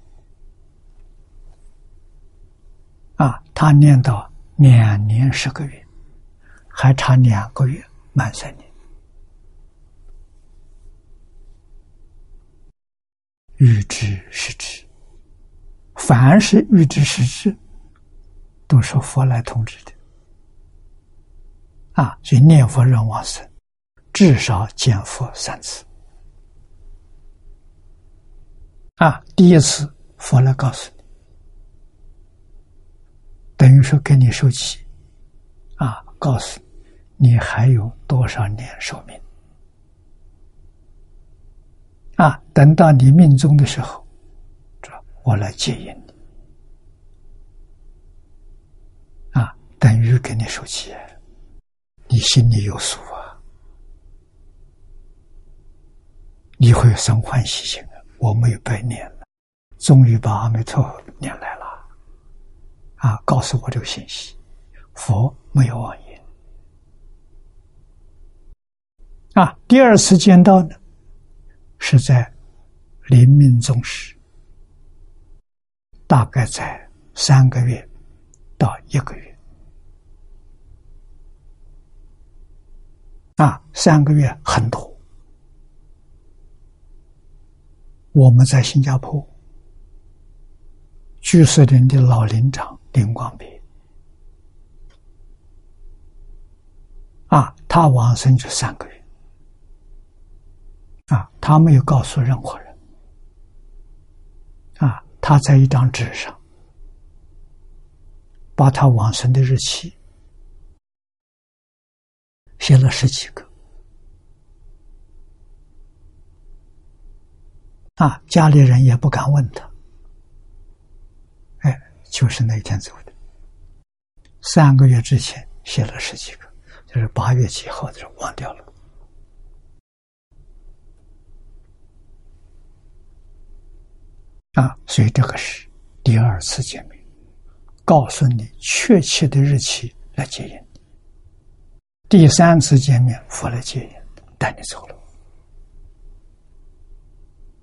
啊，他念到两年十个月，还差两个月满三年。欲知是知，凡是欲知是知，都是佛来通知的。啊，所以念佛人往生，至少见佛三次。啊，第一次佛来告诉你，等于说跟你说起，啊，告诉你你还有多少年寿命，啊，等到你命中的时候，这我来接引你，啊，等于跟你说起，你心里有数啊，你会生欢喜心的。我没有白念了，终于把阿弥陀佛念来了，啊，告诉我这个信息，佛没有妄言，啊，第二次见到呢，是在临命终时，大概在三个月到一个月，啊，三个月很多。我们在新加坡，居士林的老林长林光别，啊，他往生就三个月，啊，他没有告诉任何人，啊，他在一张纸上，把他往生的日期写了十几个。啊，家里人也不敢问他。哎，就是那天走的。三个月之前写了十几个，就是八月几号的时候忘掉了。啊，所以这个是第二次见面，告诉你确切的日期来接引。第三次见面，佛来接引，带你走了。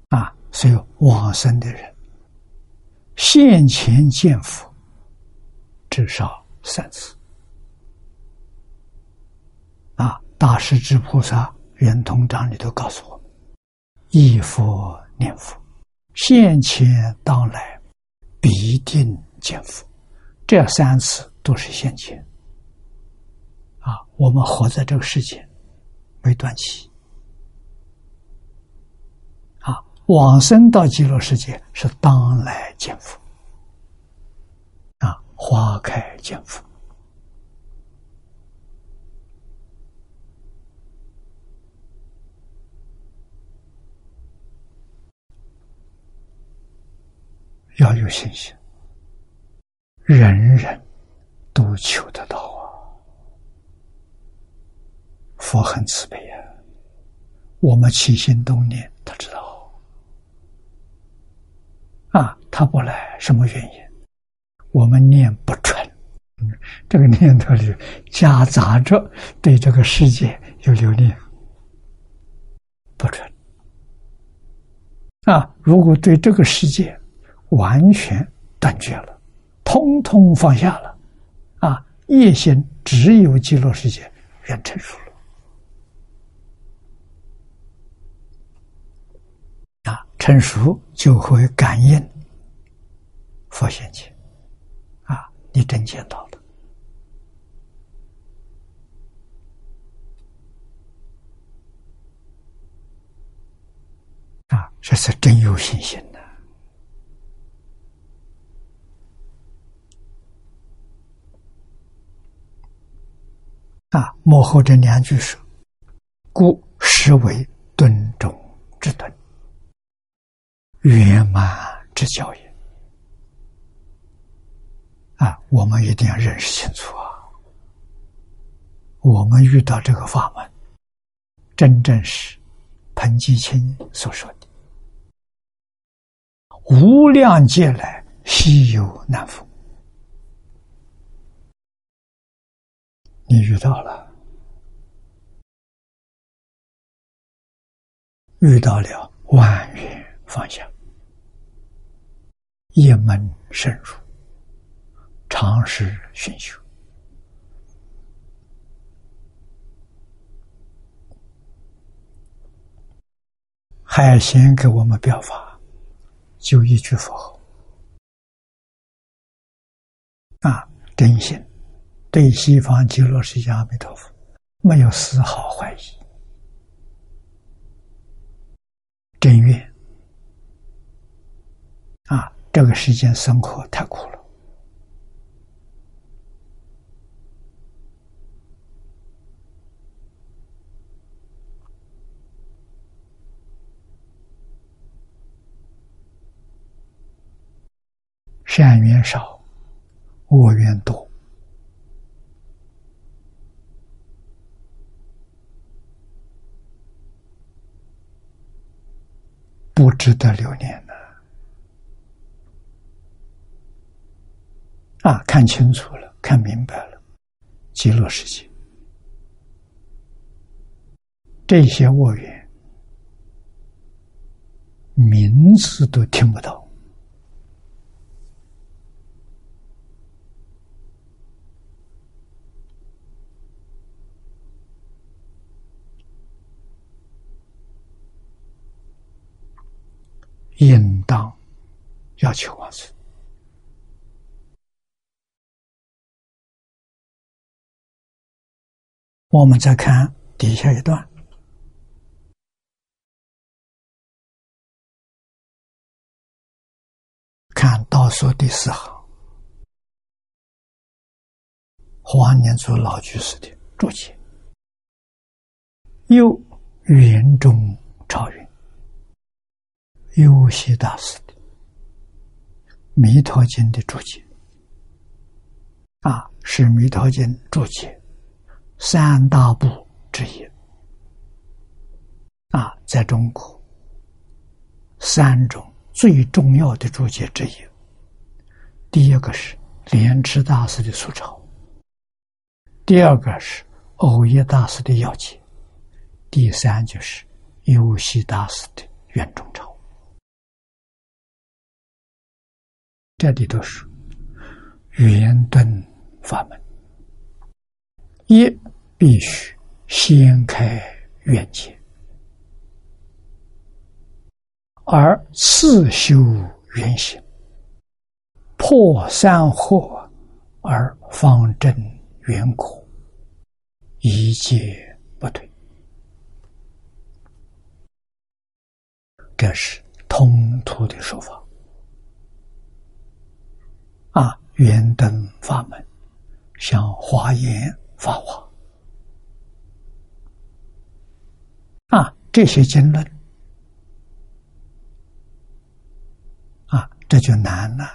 啊，所以往生的人现前见佛至少三次。啊，大势至菩萨圆通章里头告诉我们：忆佛念佛，现前当来必定见佛。这三次都是现前。我们活在这个世界，没断气。啊，往生到极乐世界是当来见佛，啊，花开见佛。要有信心，人人都求得到啊。佛很慈悲啊，我们起心动念，他知道啊，他不来什么原因？我们念不纯，嗯这个念头里夹杂着对这个世界有留恋，不纯啊！如果对这个世界，完全断绝了，通通放下了，啊！业心只有极乐世界，人成熟了，啊！成熟就会感应佛现前，啊！你真见到了，啊！这是真有信心的。啊！幕后这两句是：“故实为敦中之敦，圆满之教也。”啊，我们一定要认识清楚啊！我们遇到这个法门，真正是彭基清所说的“无量劫来稀有难逢”。你遇到了，遇到了万缘放下，一门深入，长时熏修。海贤给我们表法，就一句佛号啊，真心。对西方极乐世界阿弥陀佛没有丝毫怀疑，真愿啊！这个世间生活太苦了，善缘少，恶缘多。不值得留恋的啊！看清楚了，看明白了，极乐世界这些恶缘名字都听不到。应当要求往生。我们再看底下一段，看倒数第四行，黄念祖老居士的注解，又云中朝云。优西大师的《弥陀经》的注解啊，是《弥陀经》注解三大部之一啊，在中国三种最重要的注解之一。第一个是莲池大师的素抄，第二个是欧耶大师的要解，第三就是优西大师的圆中抄。这里都是圆顿法门，一必须先开圆界，而次修圆行，破三惑而方正圆果，一切不退。这是通途的说法。啊，圆灯法门，像华严法华，啊，这些经论，啊，这就难了。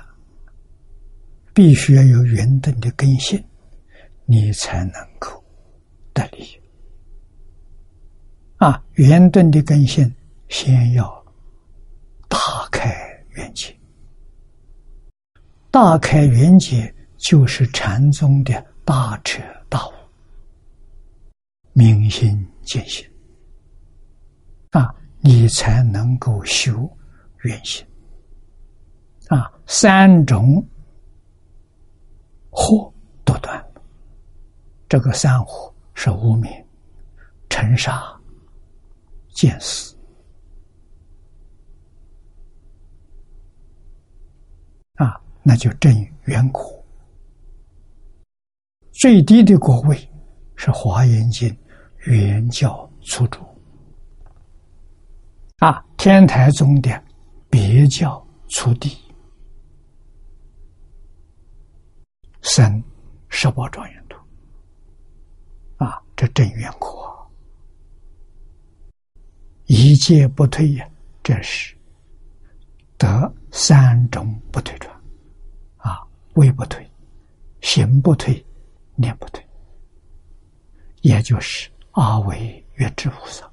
必须要有圆顿的根性，你才能够得力。啊，圆顿的根性，先要大开圆界。大开圆界，就是禅宗的大彻大悟、明心见性。啊，你才能够修圆性。啊，三种惑都断。这个三惑是无名、尘沙、见思。啊，那就正圆果。最低的果位是《华严经》原教初住。啊，天台宗的别教初地，生十八庄严图。啊，这真缘苦！一戒不退呀，这是得三种不退转。啊，位不退，行不退，念不退，也就是阿惟越智菩萨。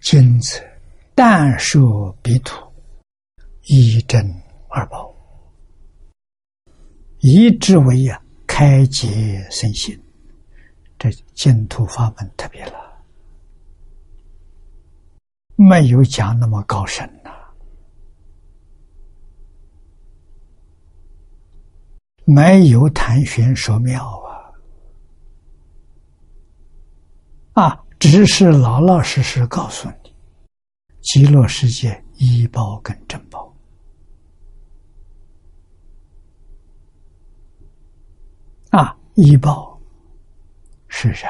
今此但舍彼土，一真二宝，一之为呀，开解身心。这净土法门特别了，没有讲那么高深呐，没有谈玄说妙啊，啊。只是老老实实告诉你，极乐世界医报跟正报啊，医报是人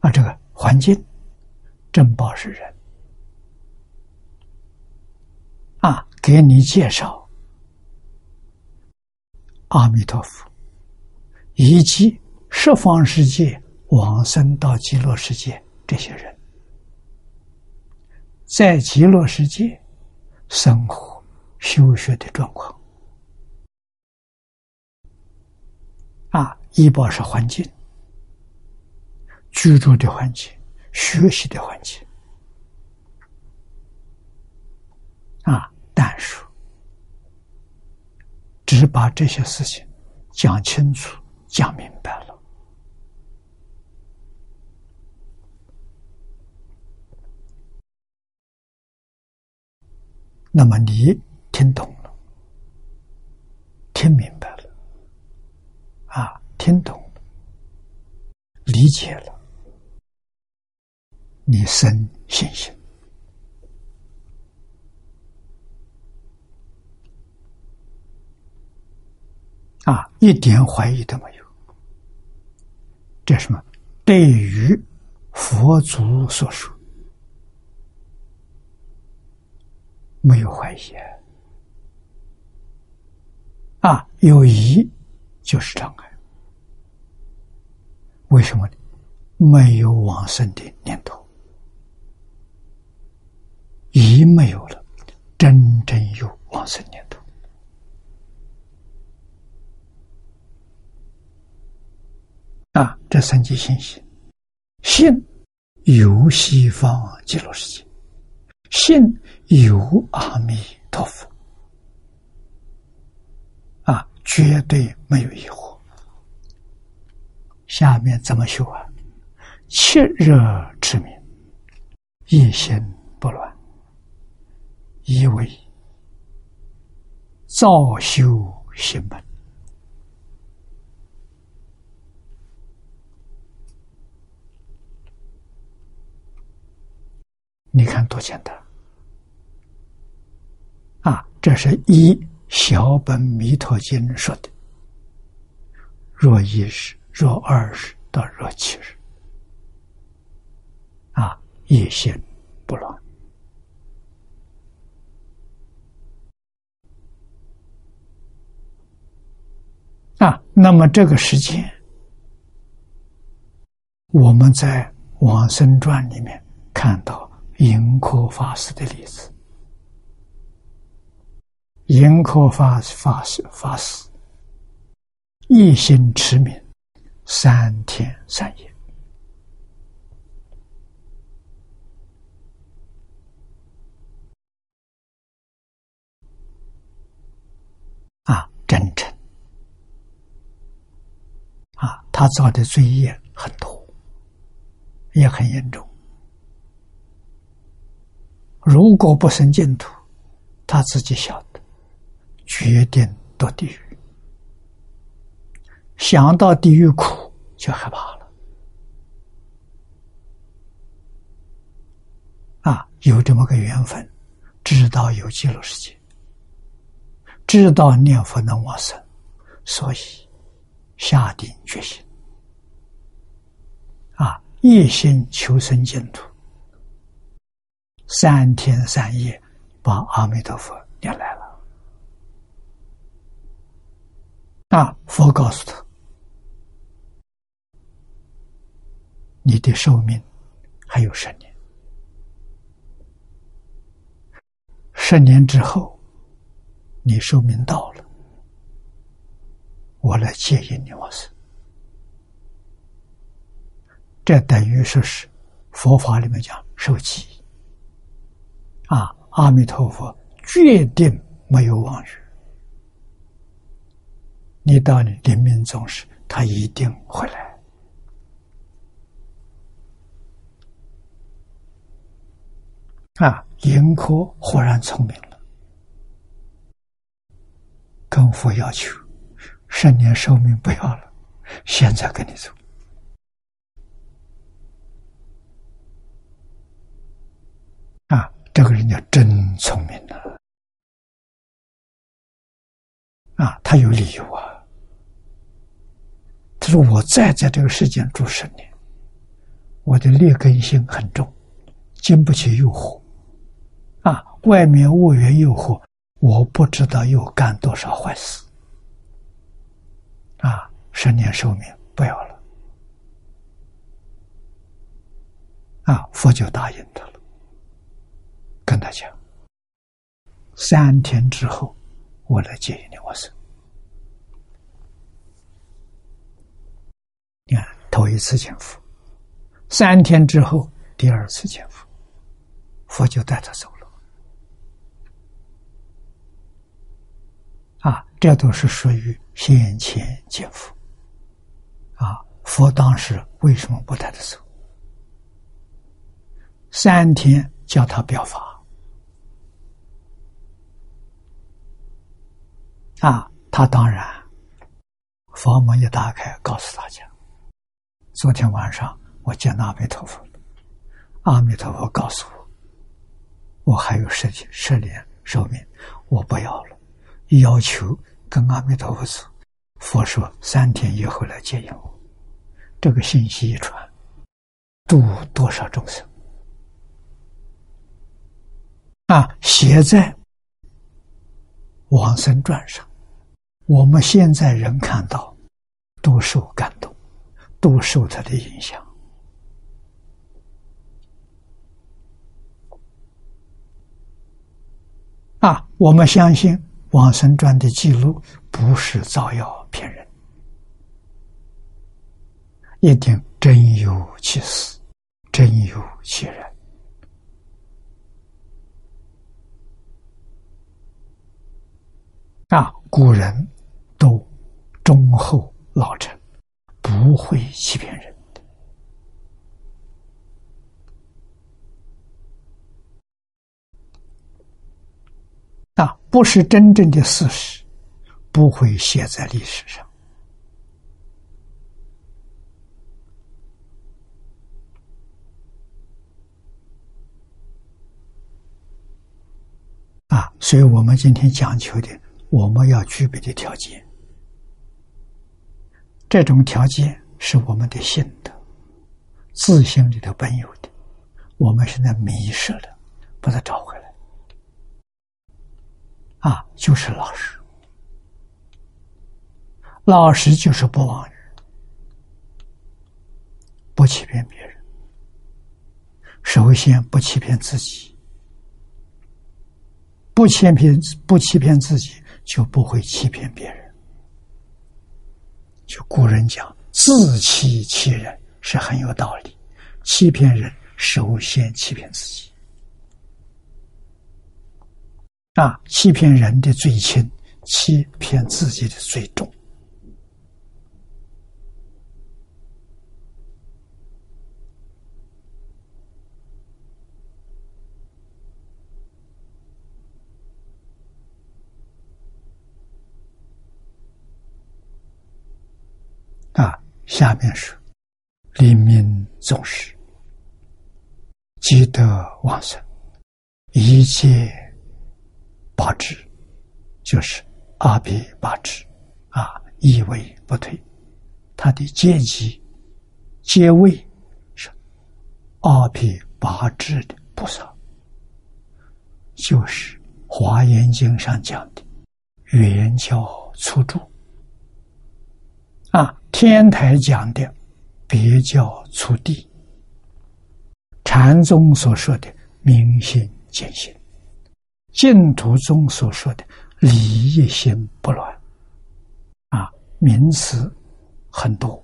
啊，这个环境正报是人啊，给你介绍阿弥陀佛以及十方世界。往生到极乐世界，这些人，在极乐世界生活、修学的状况，啊，医保是环境、居住的环境、学习的环境，啊，但是只把这些事情讲清楚、讲明白了。那么你听懂了，听明白了，啊，听懂了，理解了，你生信心，啊，一点怀疑都没有。这什么？对于佛祖所说。没有怀疑啊，有疑就是障碍。为什么呢？没有往生的念头，疑没有了，真正有往生念头啊！这三级信息，信由西方极乐世界，信。有阿弥陀佛啊，绝对没有疑惑。下面怎么修啊？切热之名，一心不乱，以为造修行门。你看多简单！啊，这是一小本弥陀经说的。若一日，若二日，到若七日，啊，一心不乱。啊，那么这个时间，我们在《往生传》里面。看到盈科法师的例子。盈科法法师法师一心持名三天三夜。啊，真诚！啊，他造的罪业很多，也很严重。如果不生净土，他自己晓得，决定堕地狱。想到地狱苦，就害怕了。啊，有这么个缘分，知道有极乐世界。知道念佛能往生，所以下定决心啊，一心求生净土，三天三夜把阿弥陀佛念来了。那，佛告诉他：“你的寿命还有十年，十年之后。”你寿命到了，我来接引你往生。这等于说是佛法里面讲受记啊，阿弥陀佛决定没有妄语。你到你临命终时，他一定会来啊！盈科忽然聪明了。跟佛要求，十年寿命不要了，现在跟你走。啊，这个人家真聪明呐！啊，他有理由啊。他说：“我再在这个世间住十年，我的劣根性很重，经不起诱惑。啊，外面物缘诱惑。”我不知道又干多少坏事，啊！十年寿命不要了，啊！佛就答应他了，跟他讲，三天之后我来接你我生。你看，头一次见佛，三天之后第二次见佛，佛就带他走了。啊，这都是属于先前见佛。啊，佛当时为什么不带他走？三天叫他表法。啊，他当然，房门一打开，告诉大家：昨天晚上我见阿弥陀佛。阿弥陀佛告诉我，我还有十十年寿命，我不要了。要求跟阿弥陀佛说，佛说三天以后来接引我。这个信息一传，度多少众生啊！写在《往生传》上，我们现在人看到，都受感动，都受他的影响啊！我们相信。往生传的记录不是造谣骗人，一定真有其事，真有其人。啊，古人忠厚老成，不会欺骗人的。啊，不是真正的事实，不会写在历史上。啊，所以我们今天讲求的，我们要具备的条件，这种条件是我们的心德、自信里头本有的，我们现在迷失了，把它找回来。啊，就是老实，老实就是不妄语，不欺骗别人，首先不欺骗自己，不欺骗不欺骗自己，就不会欺骗别人。就古人讲“自欺欺人”是很有道理，欺骗人首先欺骗自己。啊，欺骗人的最轻，欺骗自己的最重。啊，下面是临命终时，积德旺盛，一切。八支就是阿鼻八支啊，一为不退。他的阶级阶位是阿鼻八支的菩萨，就是《华严经》上讲的圆教初住，天台讲的别教出地，禅宗所说的明心见性。净土中所说的“理一心不乱”，啊，名词很多，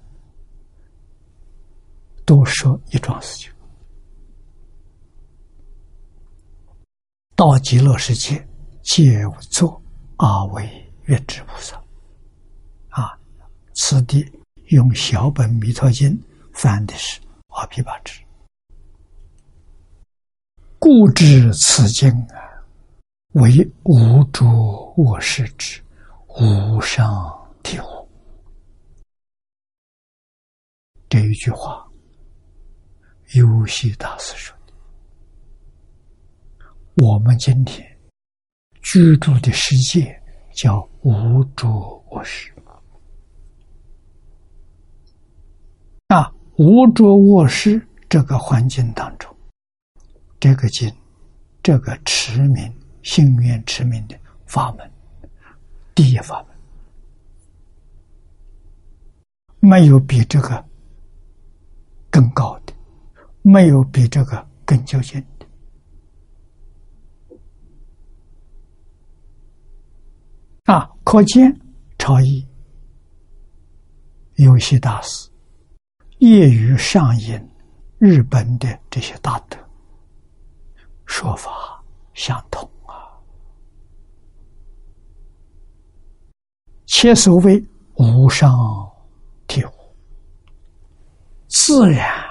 都说一桩事情。到极乐世界，皆作阿惟越智菩萨。啊，此地用小本弥陀经翻的是阿毗跋致，故知此经啊。为无着卧室之无上体悟。这一句话，游戏大师说的。我们今天居住的世界叫无着卧室。啊，无着卧室这个环境当中，这个经，这个持名。心愿持名的法门，第一法门，没有比这个更高的，没有比这个更究竟的。啊，可见超意游戏大师业余上引日本的这些大德说法相同。啊，且所谓无上体悟，自然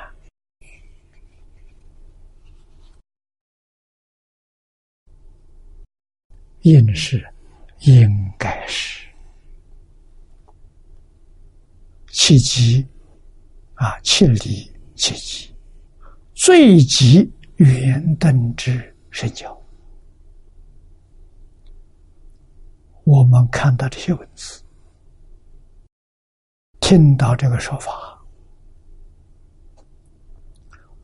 应是应该是契机啊，切理契机，最极圆灯之神教。我们看到这些文字，听到这个说法，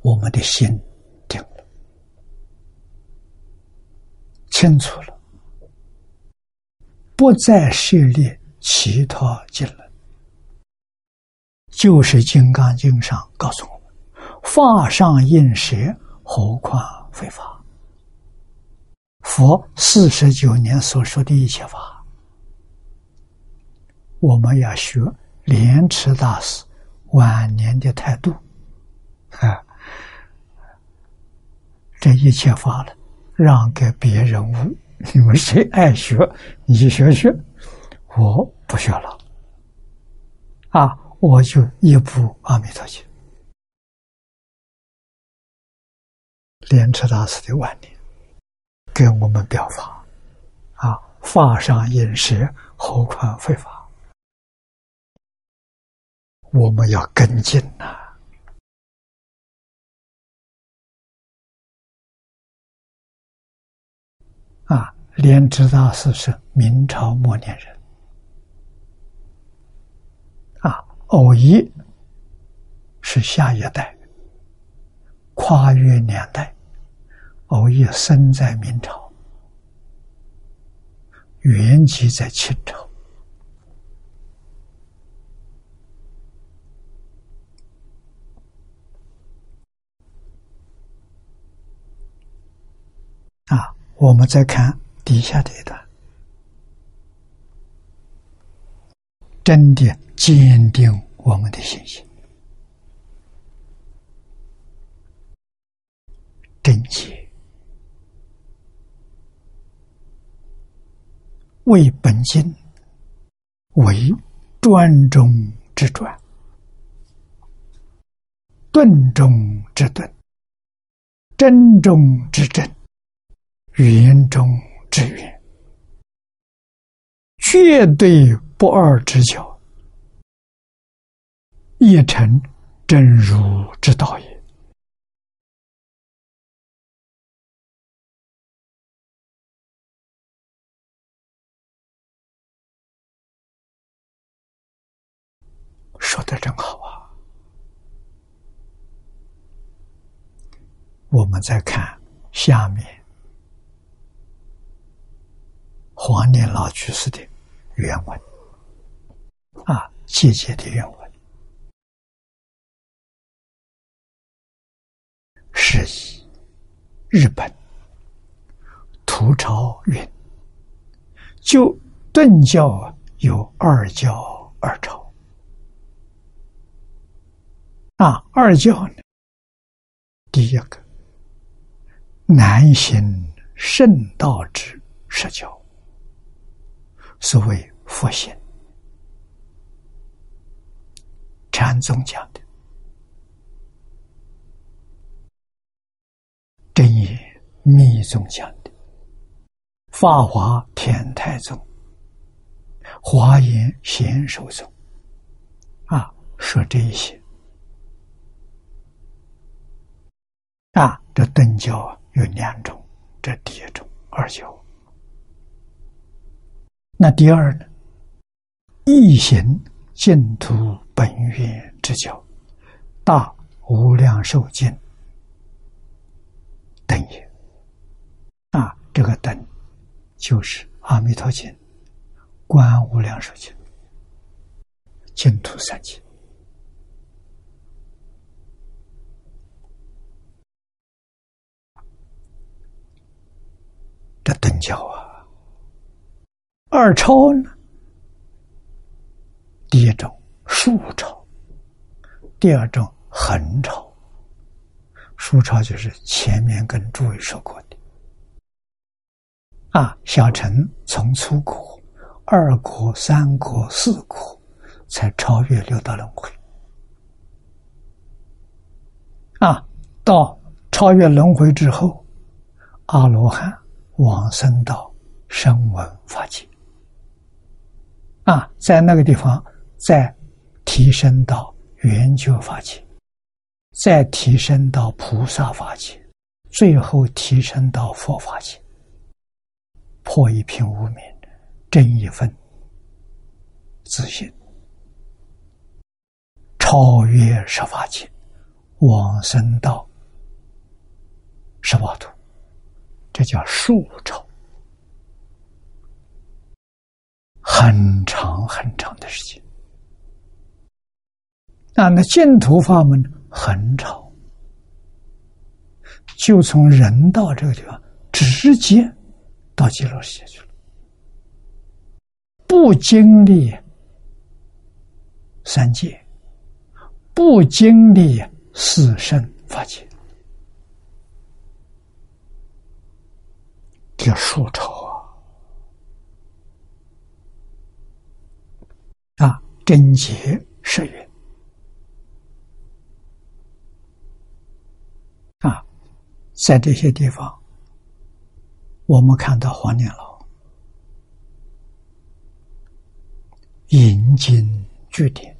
我们的心定了，清楚了，不再涉猎其他经了。就是《金刚经》上告诉我们：“法上应舍，何况非法？”佛四十九年所说的一切法。我们要学莲池大师晚年的态度，啊，这一切法了，让给别人悟。你们谁爱学，你学学，我不学了。啊，我就一部阿弥陀经，莲池大师的晚年给我们表法，啊，法上饮食，何况非法。我们要跟进呐！啊，莲池大师是明朝末年人，啊，偶一是下一代，跨越两代，偶一生在明朝，原籍在清朝。啊我们再看底下这一段，真的坚定我们的信心，贞洁为本心，为专中之专，顿中之顿，真中之真。圆中之圆，绝对不二之教，一成真如之道也。说的真好啊！我们再看下面。黄念老居士的原文啊，姐姐的原文是以日本吐槽云，就顿教有二教二朝啊，二教呢，第一个南行圣道之实教。所谓佛性，禅宗讲的真言，密宗讲的法华天台宗，华严显首宗，啊，说这一些，啊，这顿教有两种，这第一种二教。那第二呢？一行净土本愿之教，大无量寿经等也。啊，这个等就是阿弥陀经、观无量寿经、净土三经。这等教啊！二超呢？第一种竖超，第二种横超。竖超就是前面跟诸位说过的啊，小乘从初果、二果、三果、四果，才超越六道轮回啊。到超越轮回之后，阿罗汉往生到声闻法界。啊，在那个地方再提升到圆觉法界，再提升到菩萨法界，最后提升到佛法界，破一品无明，正一分自信，超越十法界，往生到十八度，这叫数超。很长很长的时间那！那净土法门很长，就从人道这个地方直接到极乐世界去了，不经历三界，不经历四圣法界，这数超。啊，啊贞洁是缘啊，在这些地方，我们看到黄念老引经据典，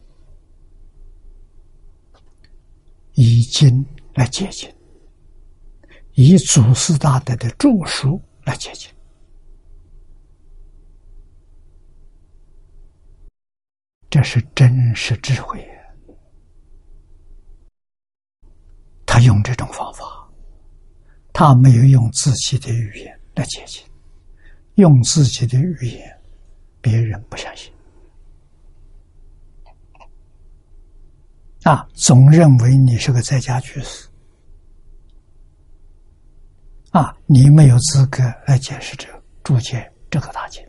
以经来接近，以祖师大德的著书来接近。这是真实智慧，他用这种方法，他没有用自己的语言来接近，用自己的语言，别人不相信，啊，总认为你是个在家居士，啊，你没有资格来解释这注解这个大经。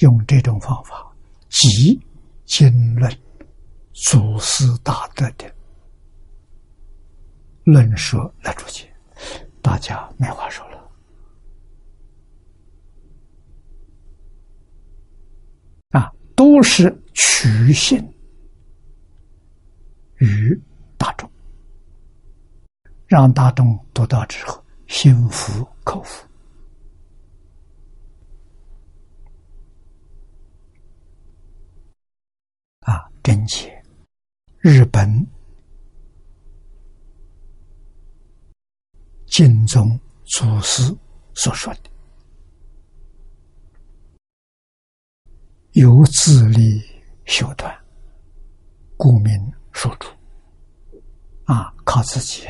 用这种方法，集经论祖师大德的论说来注解，大家没话说了。啊，都是取信于大众，让大众得到之后心服口服啊。真切，日本经宗祖师所说的，由自力修断，故名说主。啊，靠自己，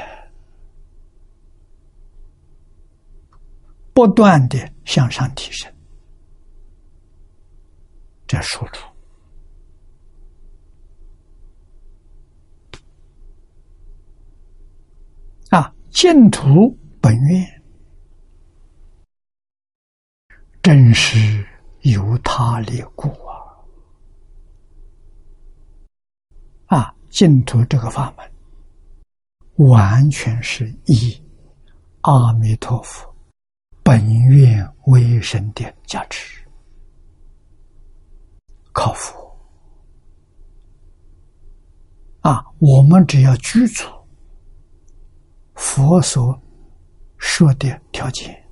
不断的向上提升，这说主。净土本愿，正是由他立故啊！啊，净土这个法门，完全是以阿弥陀佛本愿为神的加持，靠佛啊！我们只要居住。佛所说的条件，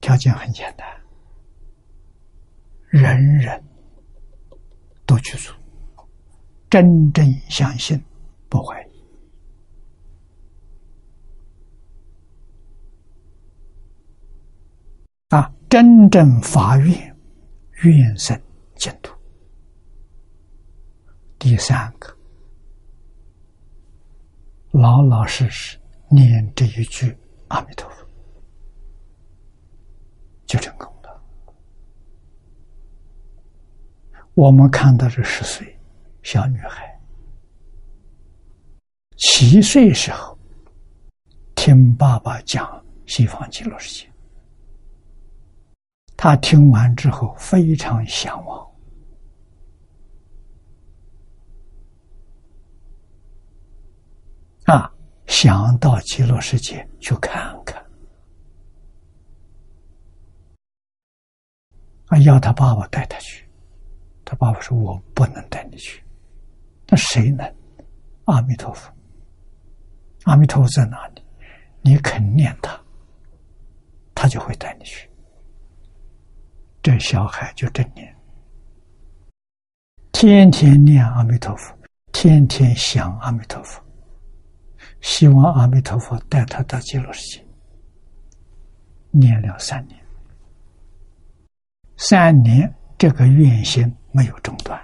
条件很简单，人人都去做，真正相信，不怀疑，啊，真正发愿，愿生净土。第三个。老老实实念这一句阿弥陀佛，就成功了。我们看到这十岁小女孩，七岁时候听爸爸讲西方极乐世界，她听完之后非常向往。啊，想到极乐世界去看看，啊，要他爸爸带他去，他爸爸说：“我不能带你去。”那谁能？阿弥陀佛，阿弥陀佛在哪里？你肯念他，他就会带你去。这小孩就真念，天天念阿弥陀佛，天天想阿弥陀佛。希望阿弥陀佛带他到极乐世界，念了三年，三年这个愿心没有中断，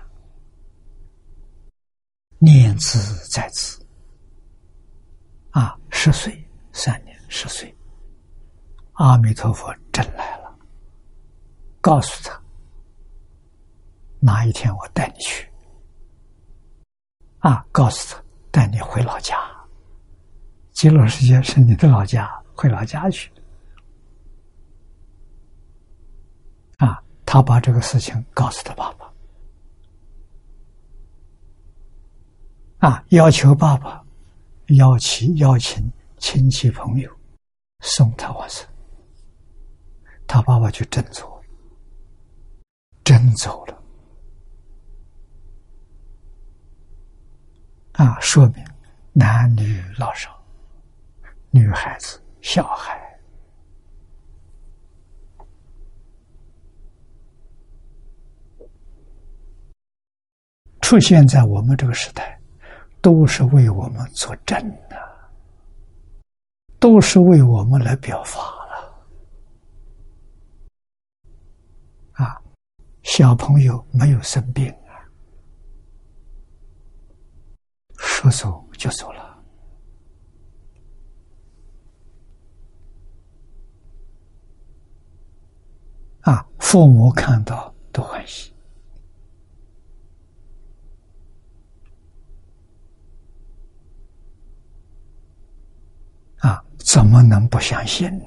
念兹在兹。啊，十岁。三年，十岁，阿弥陀佛真来了，告诉他，哪一天我带你去，啊，告诉他带你回老家。极乐世界是你的老家，回老家去。啊，他把这个事情告诉他爸爸，啊，要求爸爸邀请邀请亲戚朋友送他往生，他爸爸就真走了，真走了。啊，说明男女老少。女孩子、小孩，出现在我们这个时代，都是为我们作证的，都是为我们来表法了。啊，小朋友没有生病啊，说走就走了。啊！父母看到都欢喜。啊怎么能不相信呢？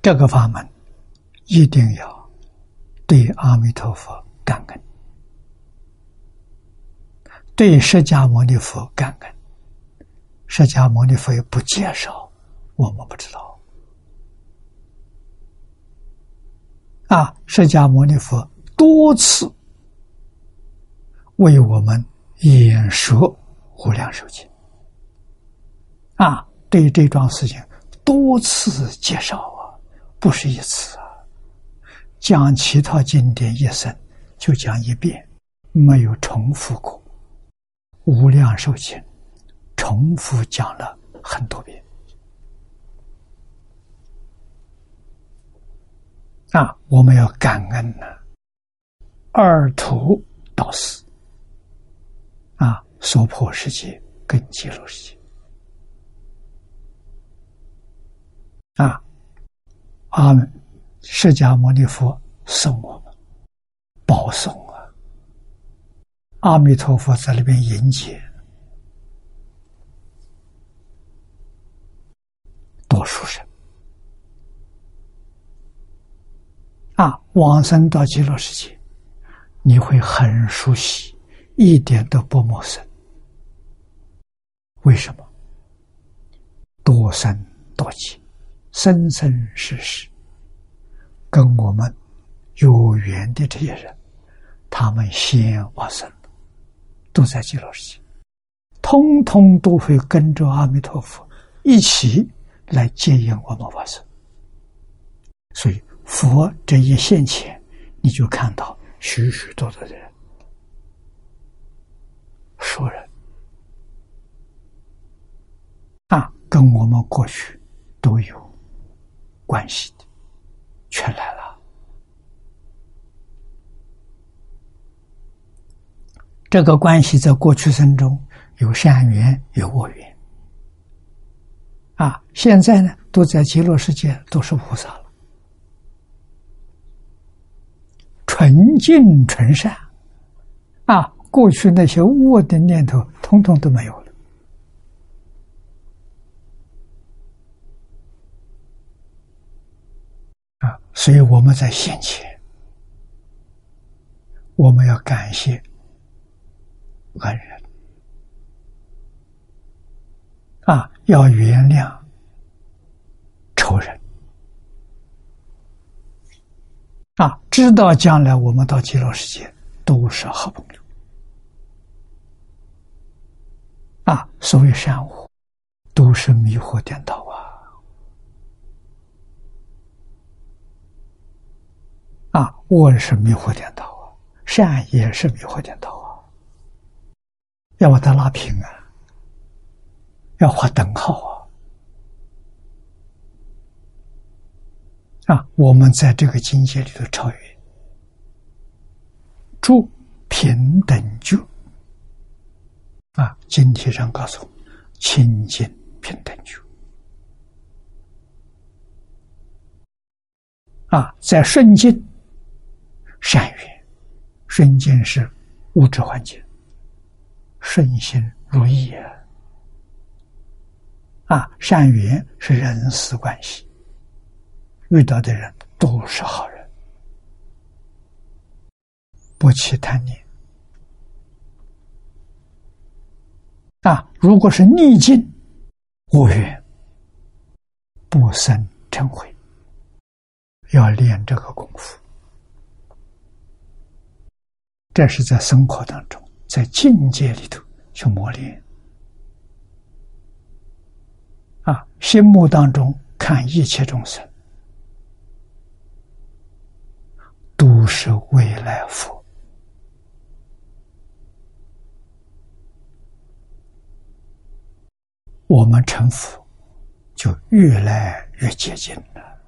这个法门一定要对阿弥陀佛感恩，对释迦牟尼佛感恩。释迦牟尼佛不介绍，我们不知道。啊，释迦牟尼佛多次。为我们演说无量寿经啊，对这桩事情多次介绍啊，不是一次啊，讲其他经典一生就讲一遍，没有重复过。无量寿经重复讲了很多遍啊，我们要感恩呢，二徒导师。啊，娑婆世界跟极乐世界，啊，阿门，释迦牟尼佛送我们，保送啊，阿弥陀佛在那边迎接，多殊胜啊！往生到极乐世界，你会很熟悉。一点都不陌生，为什么？多生多劫，生生世世，跟我们有缘的这些人，他们先往生，都在极乐世界，通通都会跟着阿弥陀佛一起来接引我们往生。所以佛这一现前，你就看到许许多多的人。熟人啊，跟我们过去都有关系的，全来了。这个关系在过去生中有善缘有恶缘啊，现在呢都在极乐世界都是菩萨了，纯净纯善啊。过去那些恶的念头，通通都没有了啊！所以我们在现前，我们要感谢恩人啊，要原谅仇人啊，知道将来我们到极乐世界都是好朋友。啊，所谓善恶，都是迷惑颠倒啊！啊，恶是迷惑颠倒啊，善也是迷惑颠倒啊，要把它拉平啊，要画等号啊！啊，我们在这个境界里头超越，住平等觉。啊，经题上告诉我，清净平等觉。啊，在顺境善缘，顺境是物质环境，顺心如意啊。啊，善缘是人事关系，遇到的人都是好人，不起贪念。啊，如果是逆境，恶缘不生嗔恚，要练这个功夫。这是在生活当中，在境界里头去磨练。啊，心目当中看一切众生，都是未来佛。我们成佛，就越来越接近了。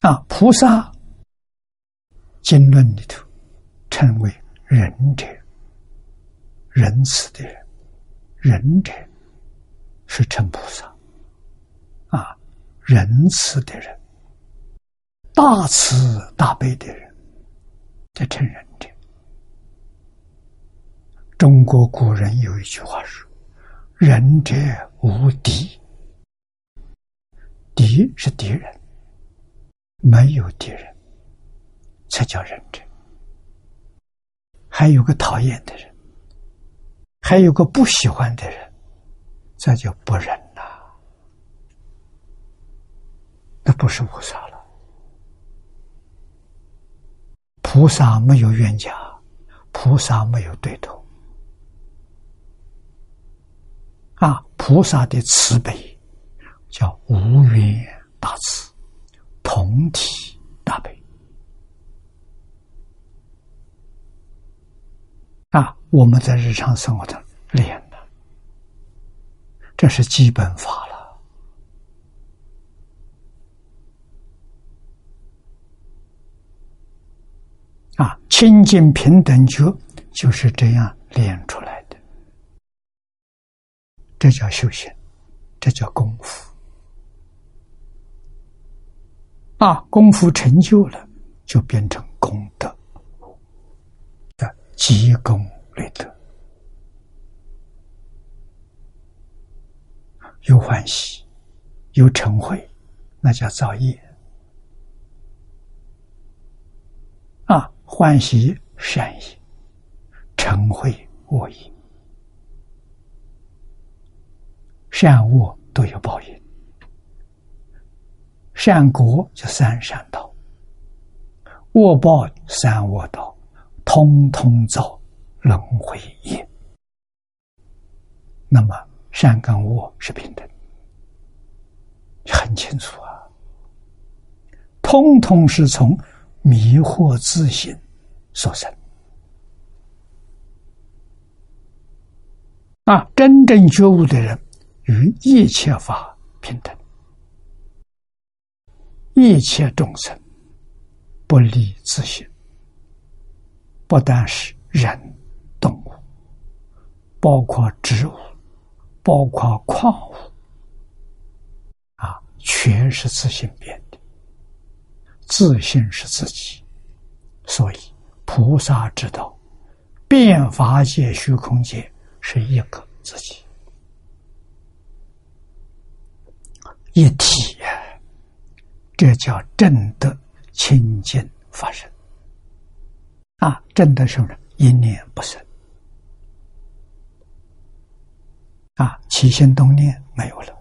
啊，菩萨经论里头称为仁者，仁慈的人，仁者是成菩萨。啊，仁慈的人，大慈大悲的人，在称仁者。中国古人有一句话说：“仁者无敌。”敌是敌人，没有敌人，才叫仁者。还有个讨厌的人，还有个不喜欢的人，这就不仁了。那不是菩萨了。菩萨没有冤家，菩萨没有对头。啊，菩萨的慈悲。叫无缘大慈，同体大悲啊！我们在日常生活中练的，这是基本法了啊！清净平等觉就是这样练出来的，这叫修行，这叫功夫。啊，功夫成就了，就变成功德的积功累德，有欢喜，有成慧，那叫造业。啊，欢喜善业，成慧恶业，善恶都有报应。善果就三善道，恶报三恶道，通通造轮回业。那么善跟恶是平等，很清楚啊。通通是从迷惑自信所生啊！真正觉悟的人，与一切法平等。一切众生不离自性，不但是人、动物，包括植物，包括矿物，啊，全是自性变的。自性是自己，所以菩萨知道，变法界、虚空界是一个自己，一体呀。这叫正德清净发生啊！正德什么？一念不生啊！起心动念没有了，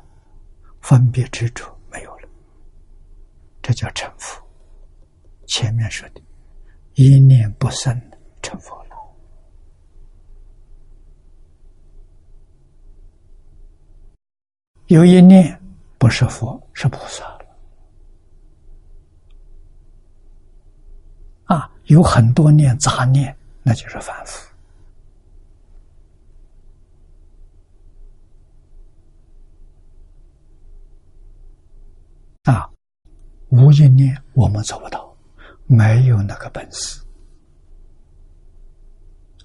分别执着没有了，这叫成佛。前面说的，一念不生成佛了。有一念不是佛，是菩萨啊。有很多念杂念，那就是凡夫啊！无一念我们做不到，没有那个本事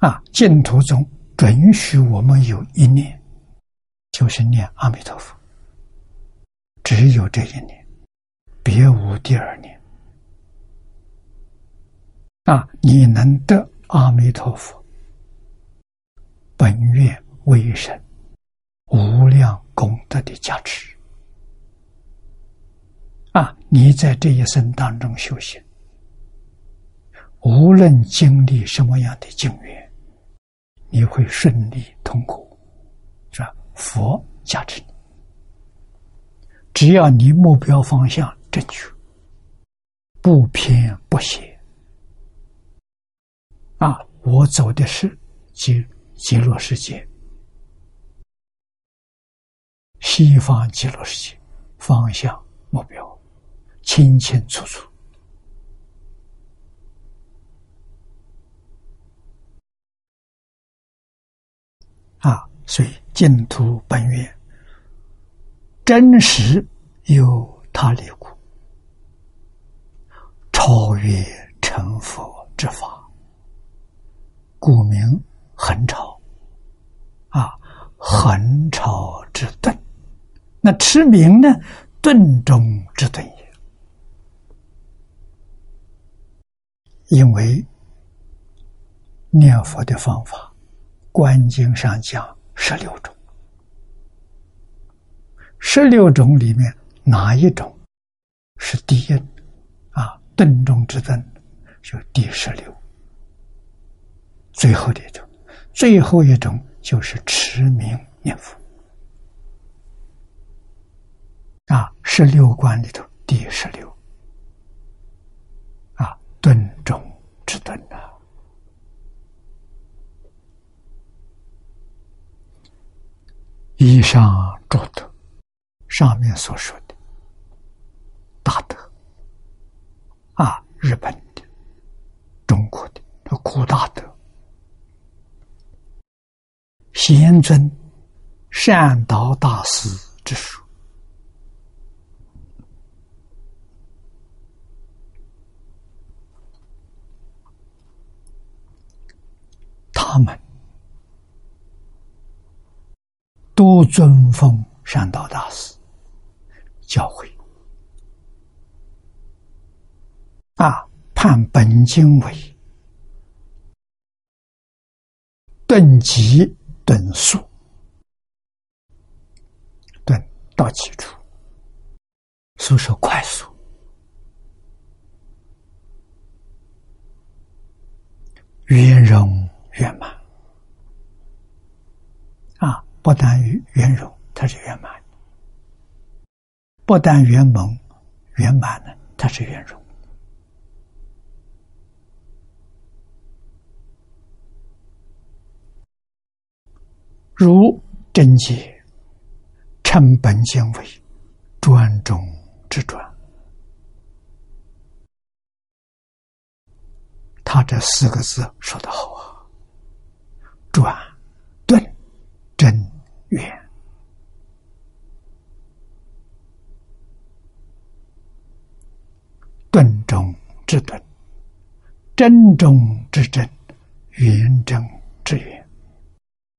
啊！净土中准许我们有一念，就是念阿弥陀佛，只有这一念，别无第二念。啊！你能得阿弥陀佛本愿威神无量功德的加持啊！你在这一生当中修行，无论经历什么样的境缘，你会顺利通过，是吧？佛加持你，只要你目标方向正确，不偏不斜。啊，我走的是极极乐世界，西方极乐世界方向目标清清楚楚。啊，所以净土本愿真实有他力故，超越成佛之法。古名横朝，啊，横朝之顿。那持名呢？顿中之顿也。因为念佛的方法，观经上讲十六种，十六种里面哪一种是第一？啊，顿中之顿，就第十六，最后的一种，最后一种就是持名念佛。啊，十六观里头第十六。顿中之顿呐！以上诸德，上面所说的大德啊，日本的、中国的古大德，贤尊善导大师之书。他们都尊奉善导大师教诲啊，判本经为顿急顿速，顿到起处，速是快速，圆融。圆满啊！不但于圆融，它是圆满；不但圆蒙圆满呢，它是圆融。如真解称本经为专中之专，他这四个字说的好啊！转、顿、真、圆，顿中之顿，真中之真，圆中之圆，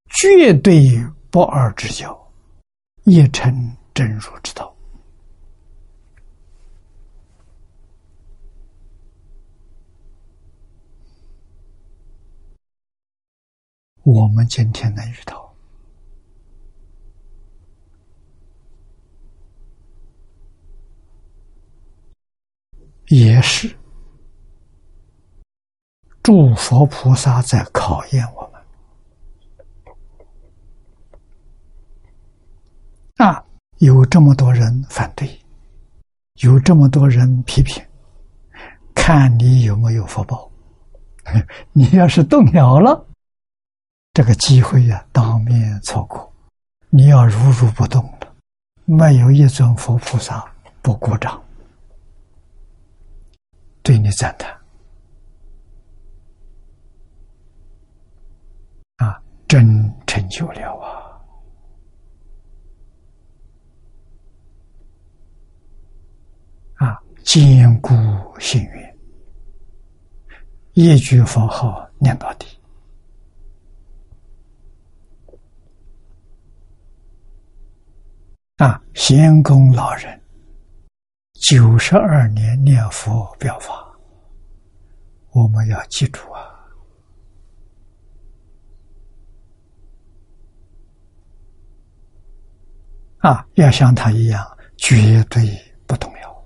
绝对不二之教，一成真如之道。我们今天能遇到，也是诸佛菩萨在考验我们。啊，有这么多人反对，有这么多人批评，看你有没有福报。你要是动摇了。这个机会呀，当面错过，你要如如不动了，没有一尊佛菩萨不鼓掌，对你赞叹，啊，真成就了啊，啊，坚固信愿，一句佛号念到底。啊，贤公老人九十二年念佛表法，我们要记住啊！啊，要像他一样，绝对不动摇。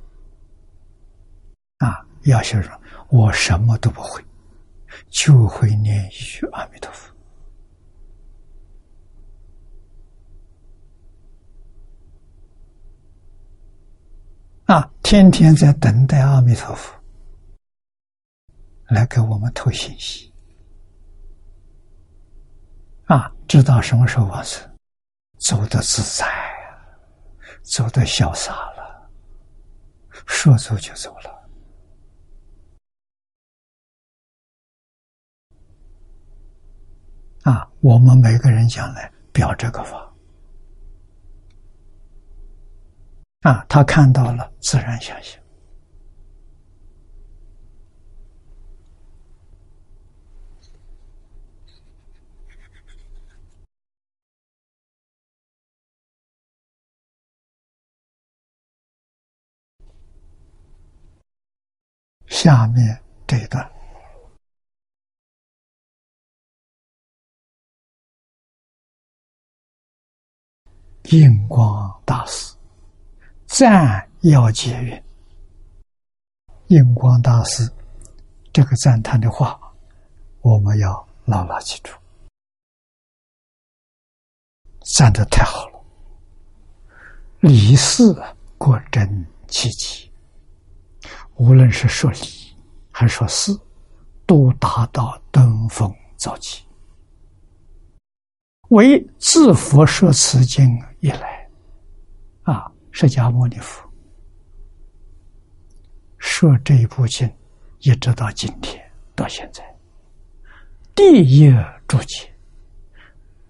啊，要是说我什么都不会，就会念一句阿弥陀佛。啊，天天在等待阿弥陀佛来给我们透信息。啊，知道什么时候往生，走得自在，走得潇洒了，说走就走了。啊，我们每个人将来表这个法。啊，他看到了自然现象。下面这一段。印光大师。赞要解云：“印光大师这个赞叹的话，我们要牢牢记住，赞的太好了。理事果真奇迹，无论是说理还说事，都达到登峰造极。”为自佛说此经以来，啊，释迦牟尼佛说这一部经，一直到今天到现在，第一注解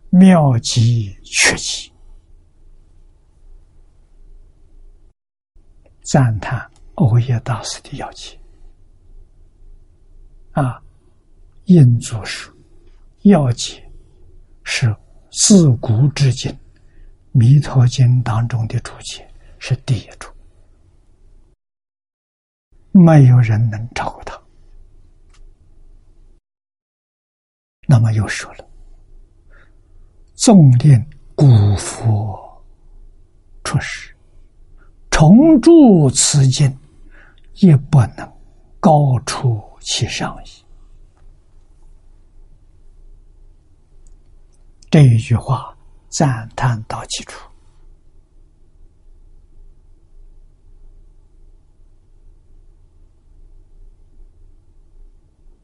妙极确极，赞叹欧耶大师的要解。啊，印祖书要解是。自古至今，《弥陀经》当中的注解是第一处，没有人能超过他。那么又说了，纵令古佛出世，重铸此经，也不能高出其上矣。这一句话赞叹到极处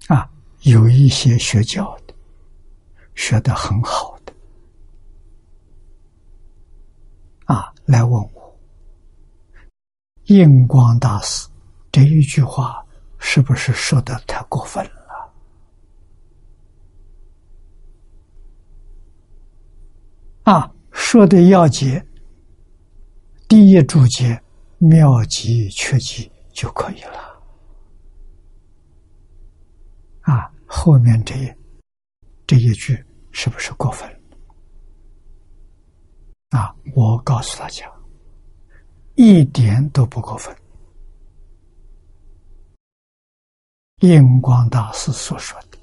啊，有一些学教的学的很好的啊，来问我，印光大师这一句话是不是说的太过分了？啊，说的要解，第一注解妙极缺极就可以了。啊，后面这这一句是不是过分？啊，我告诉大家，一点都不过分。印光大师所说的，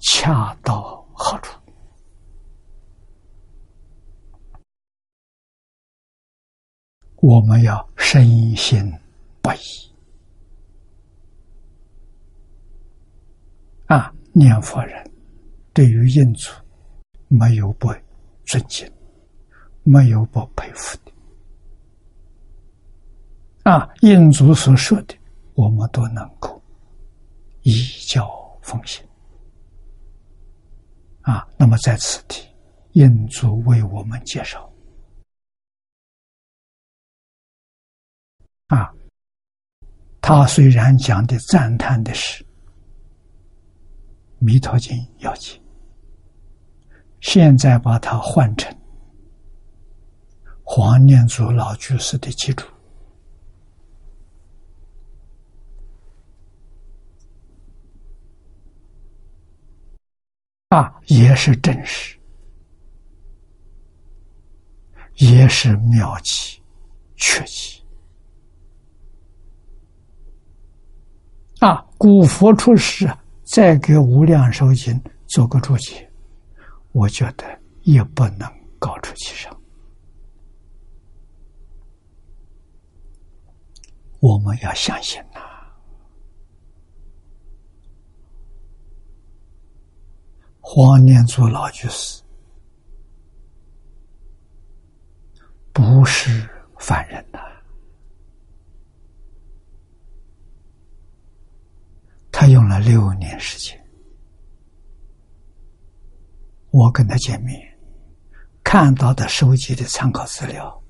恰到好处。我们要深信不疑啊！念佛人对于印祖没有不尊敬，没有不佩服的啊！印祖所说的，我们都能够依教奉行啊！那么在此地，印祖为我们介绍。啊，他虽然讲的赞叹的是《弥陀经》要紧，现在把它换成黄念祖老居士的基础，啊，也是真实，也是妙极确极。啊，古佛出世，再给《无量寿经》做个注解，我觉得也不能高出其上。我们要相信呐，黄念祖老居士不是凡人呐。他用了六年时间，我跟他见面，看到的收集的参考资料，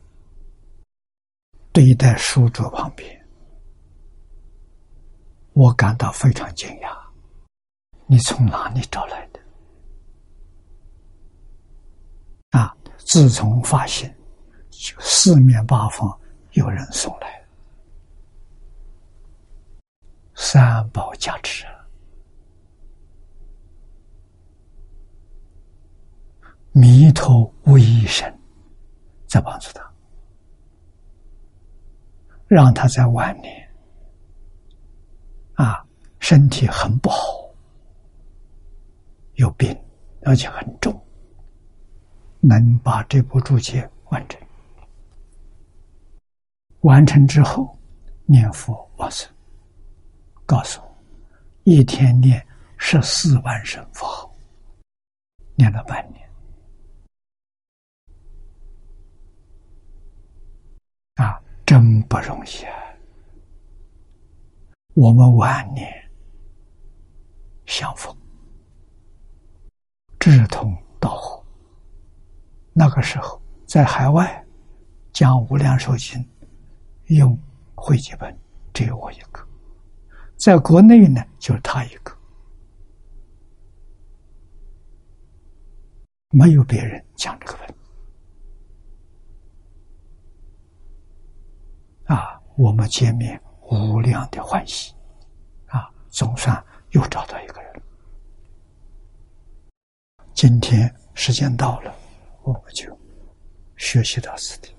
堆在书桌旁边，我感到非常惊讶。你从哪里找来的？啊！自从发现，就四面八方有人送来。三宝加持，弥陀威神在帮助他，让他在晚年啊，身体很不好，有病，而且很重，能把这部注解完成。完成之后，念佛往生，告诉我，一天念十四万声佛号，念了半年，啊，真不容易啊！我们晚年相逢，志同道合，那个时候在海外讲《无量寿经》。用汇集本只有我一个，在国内呢就是他一个，没有别人讲这个问题。啊，我们见面无量的欢喜，啊，总算又找到一个人。今天时间到了，我们就学习到此地。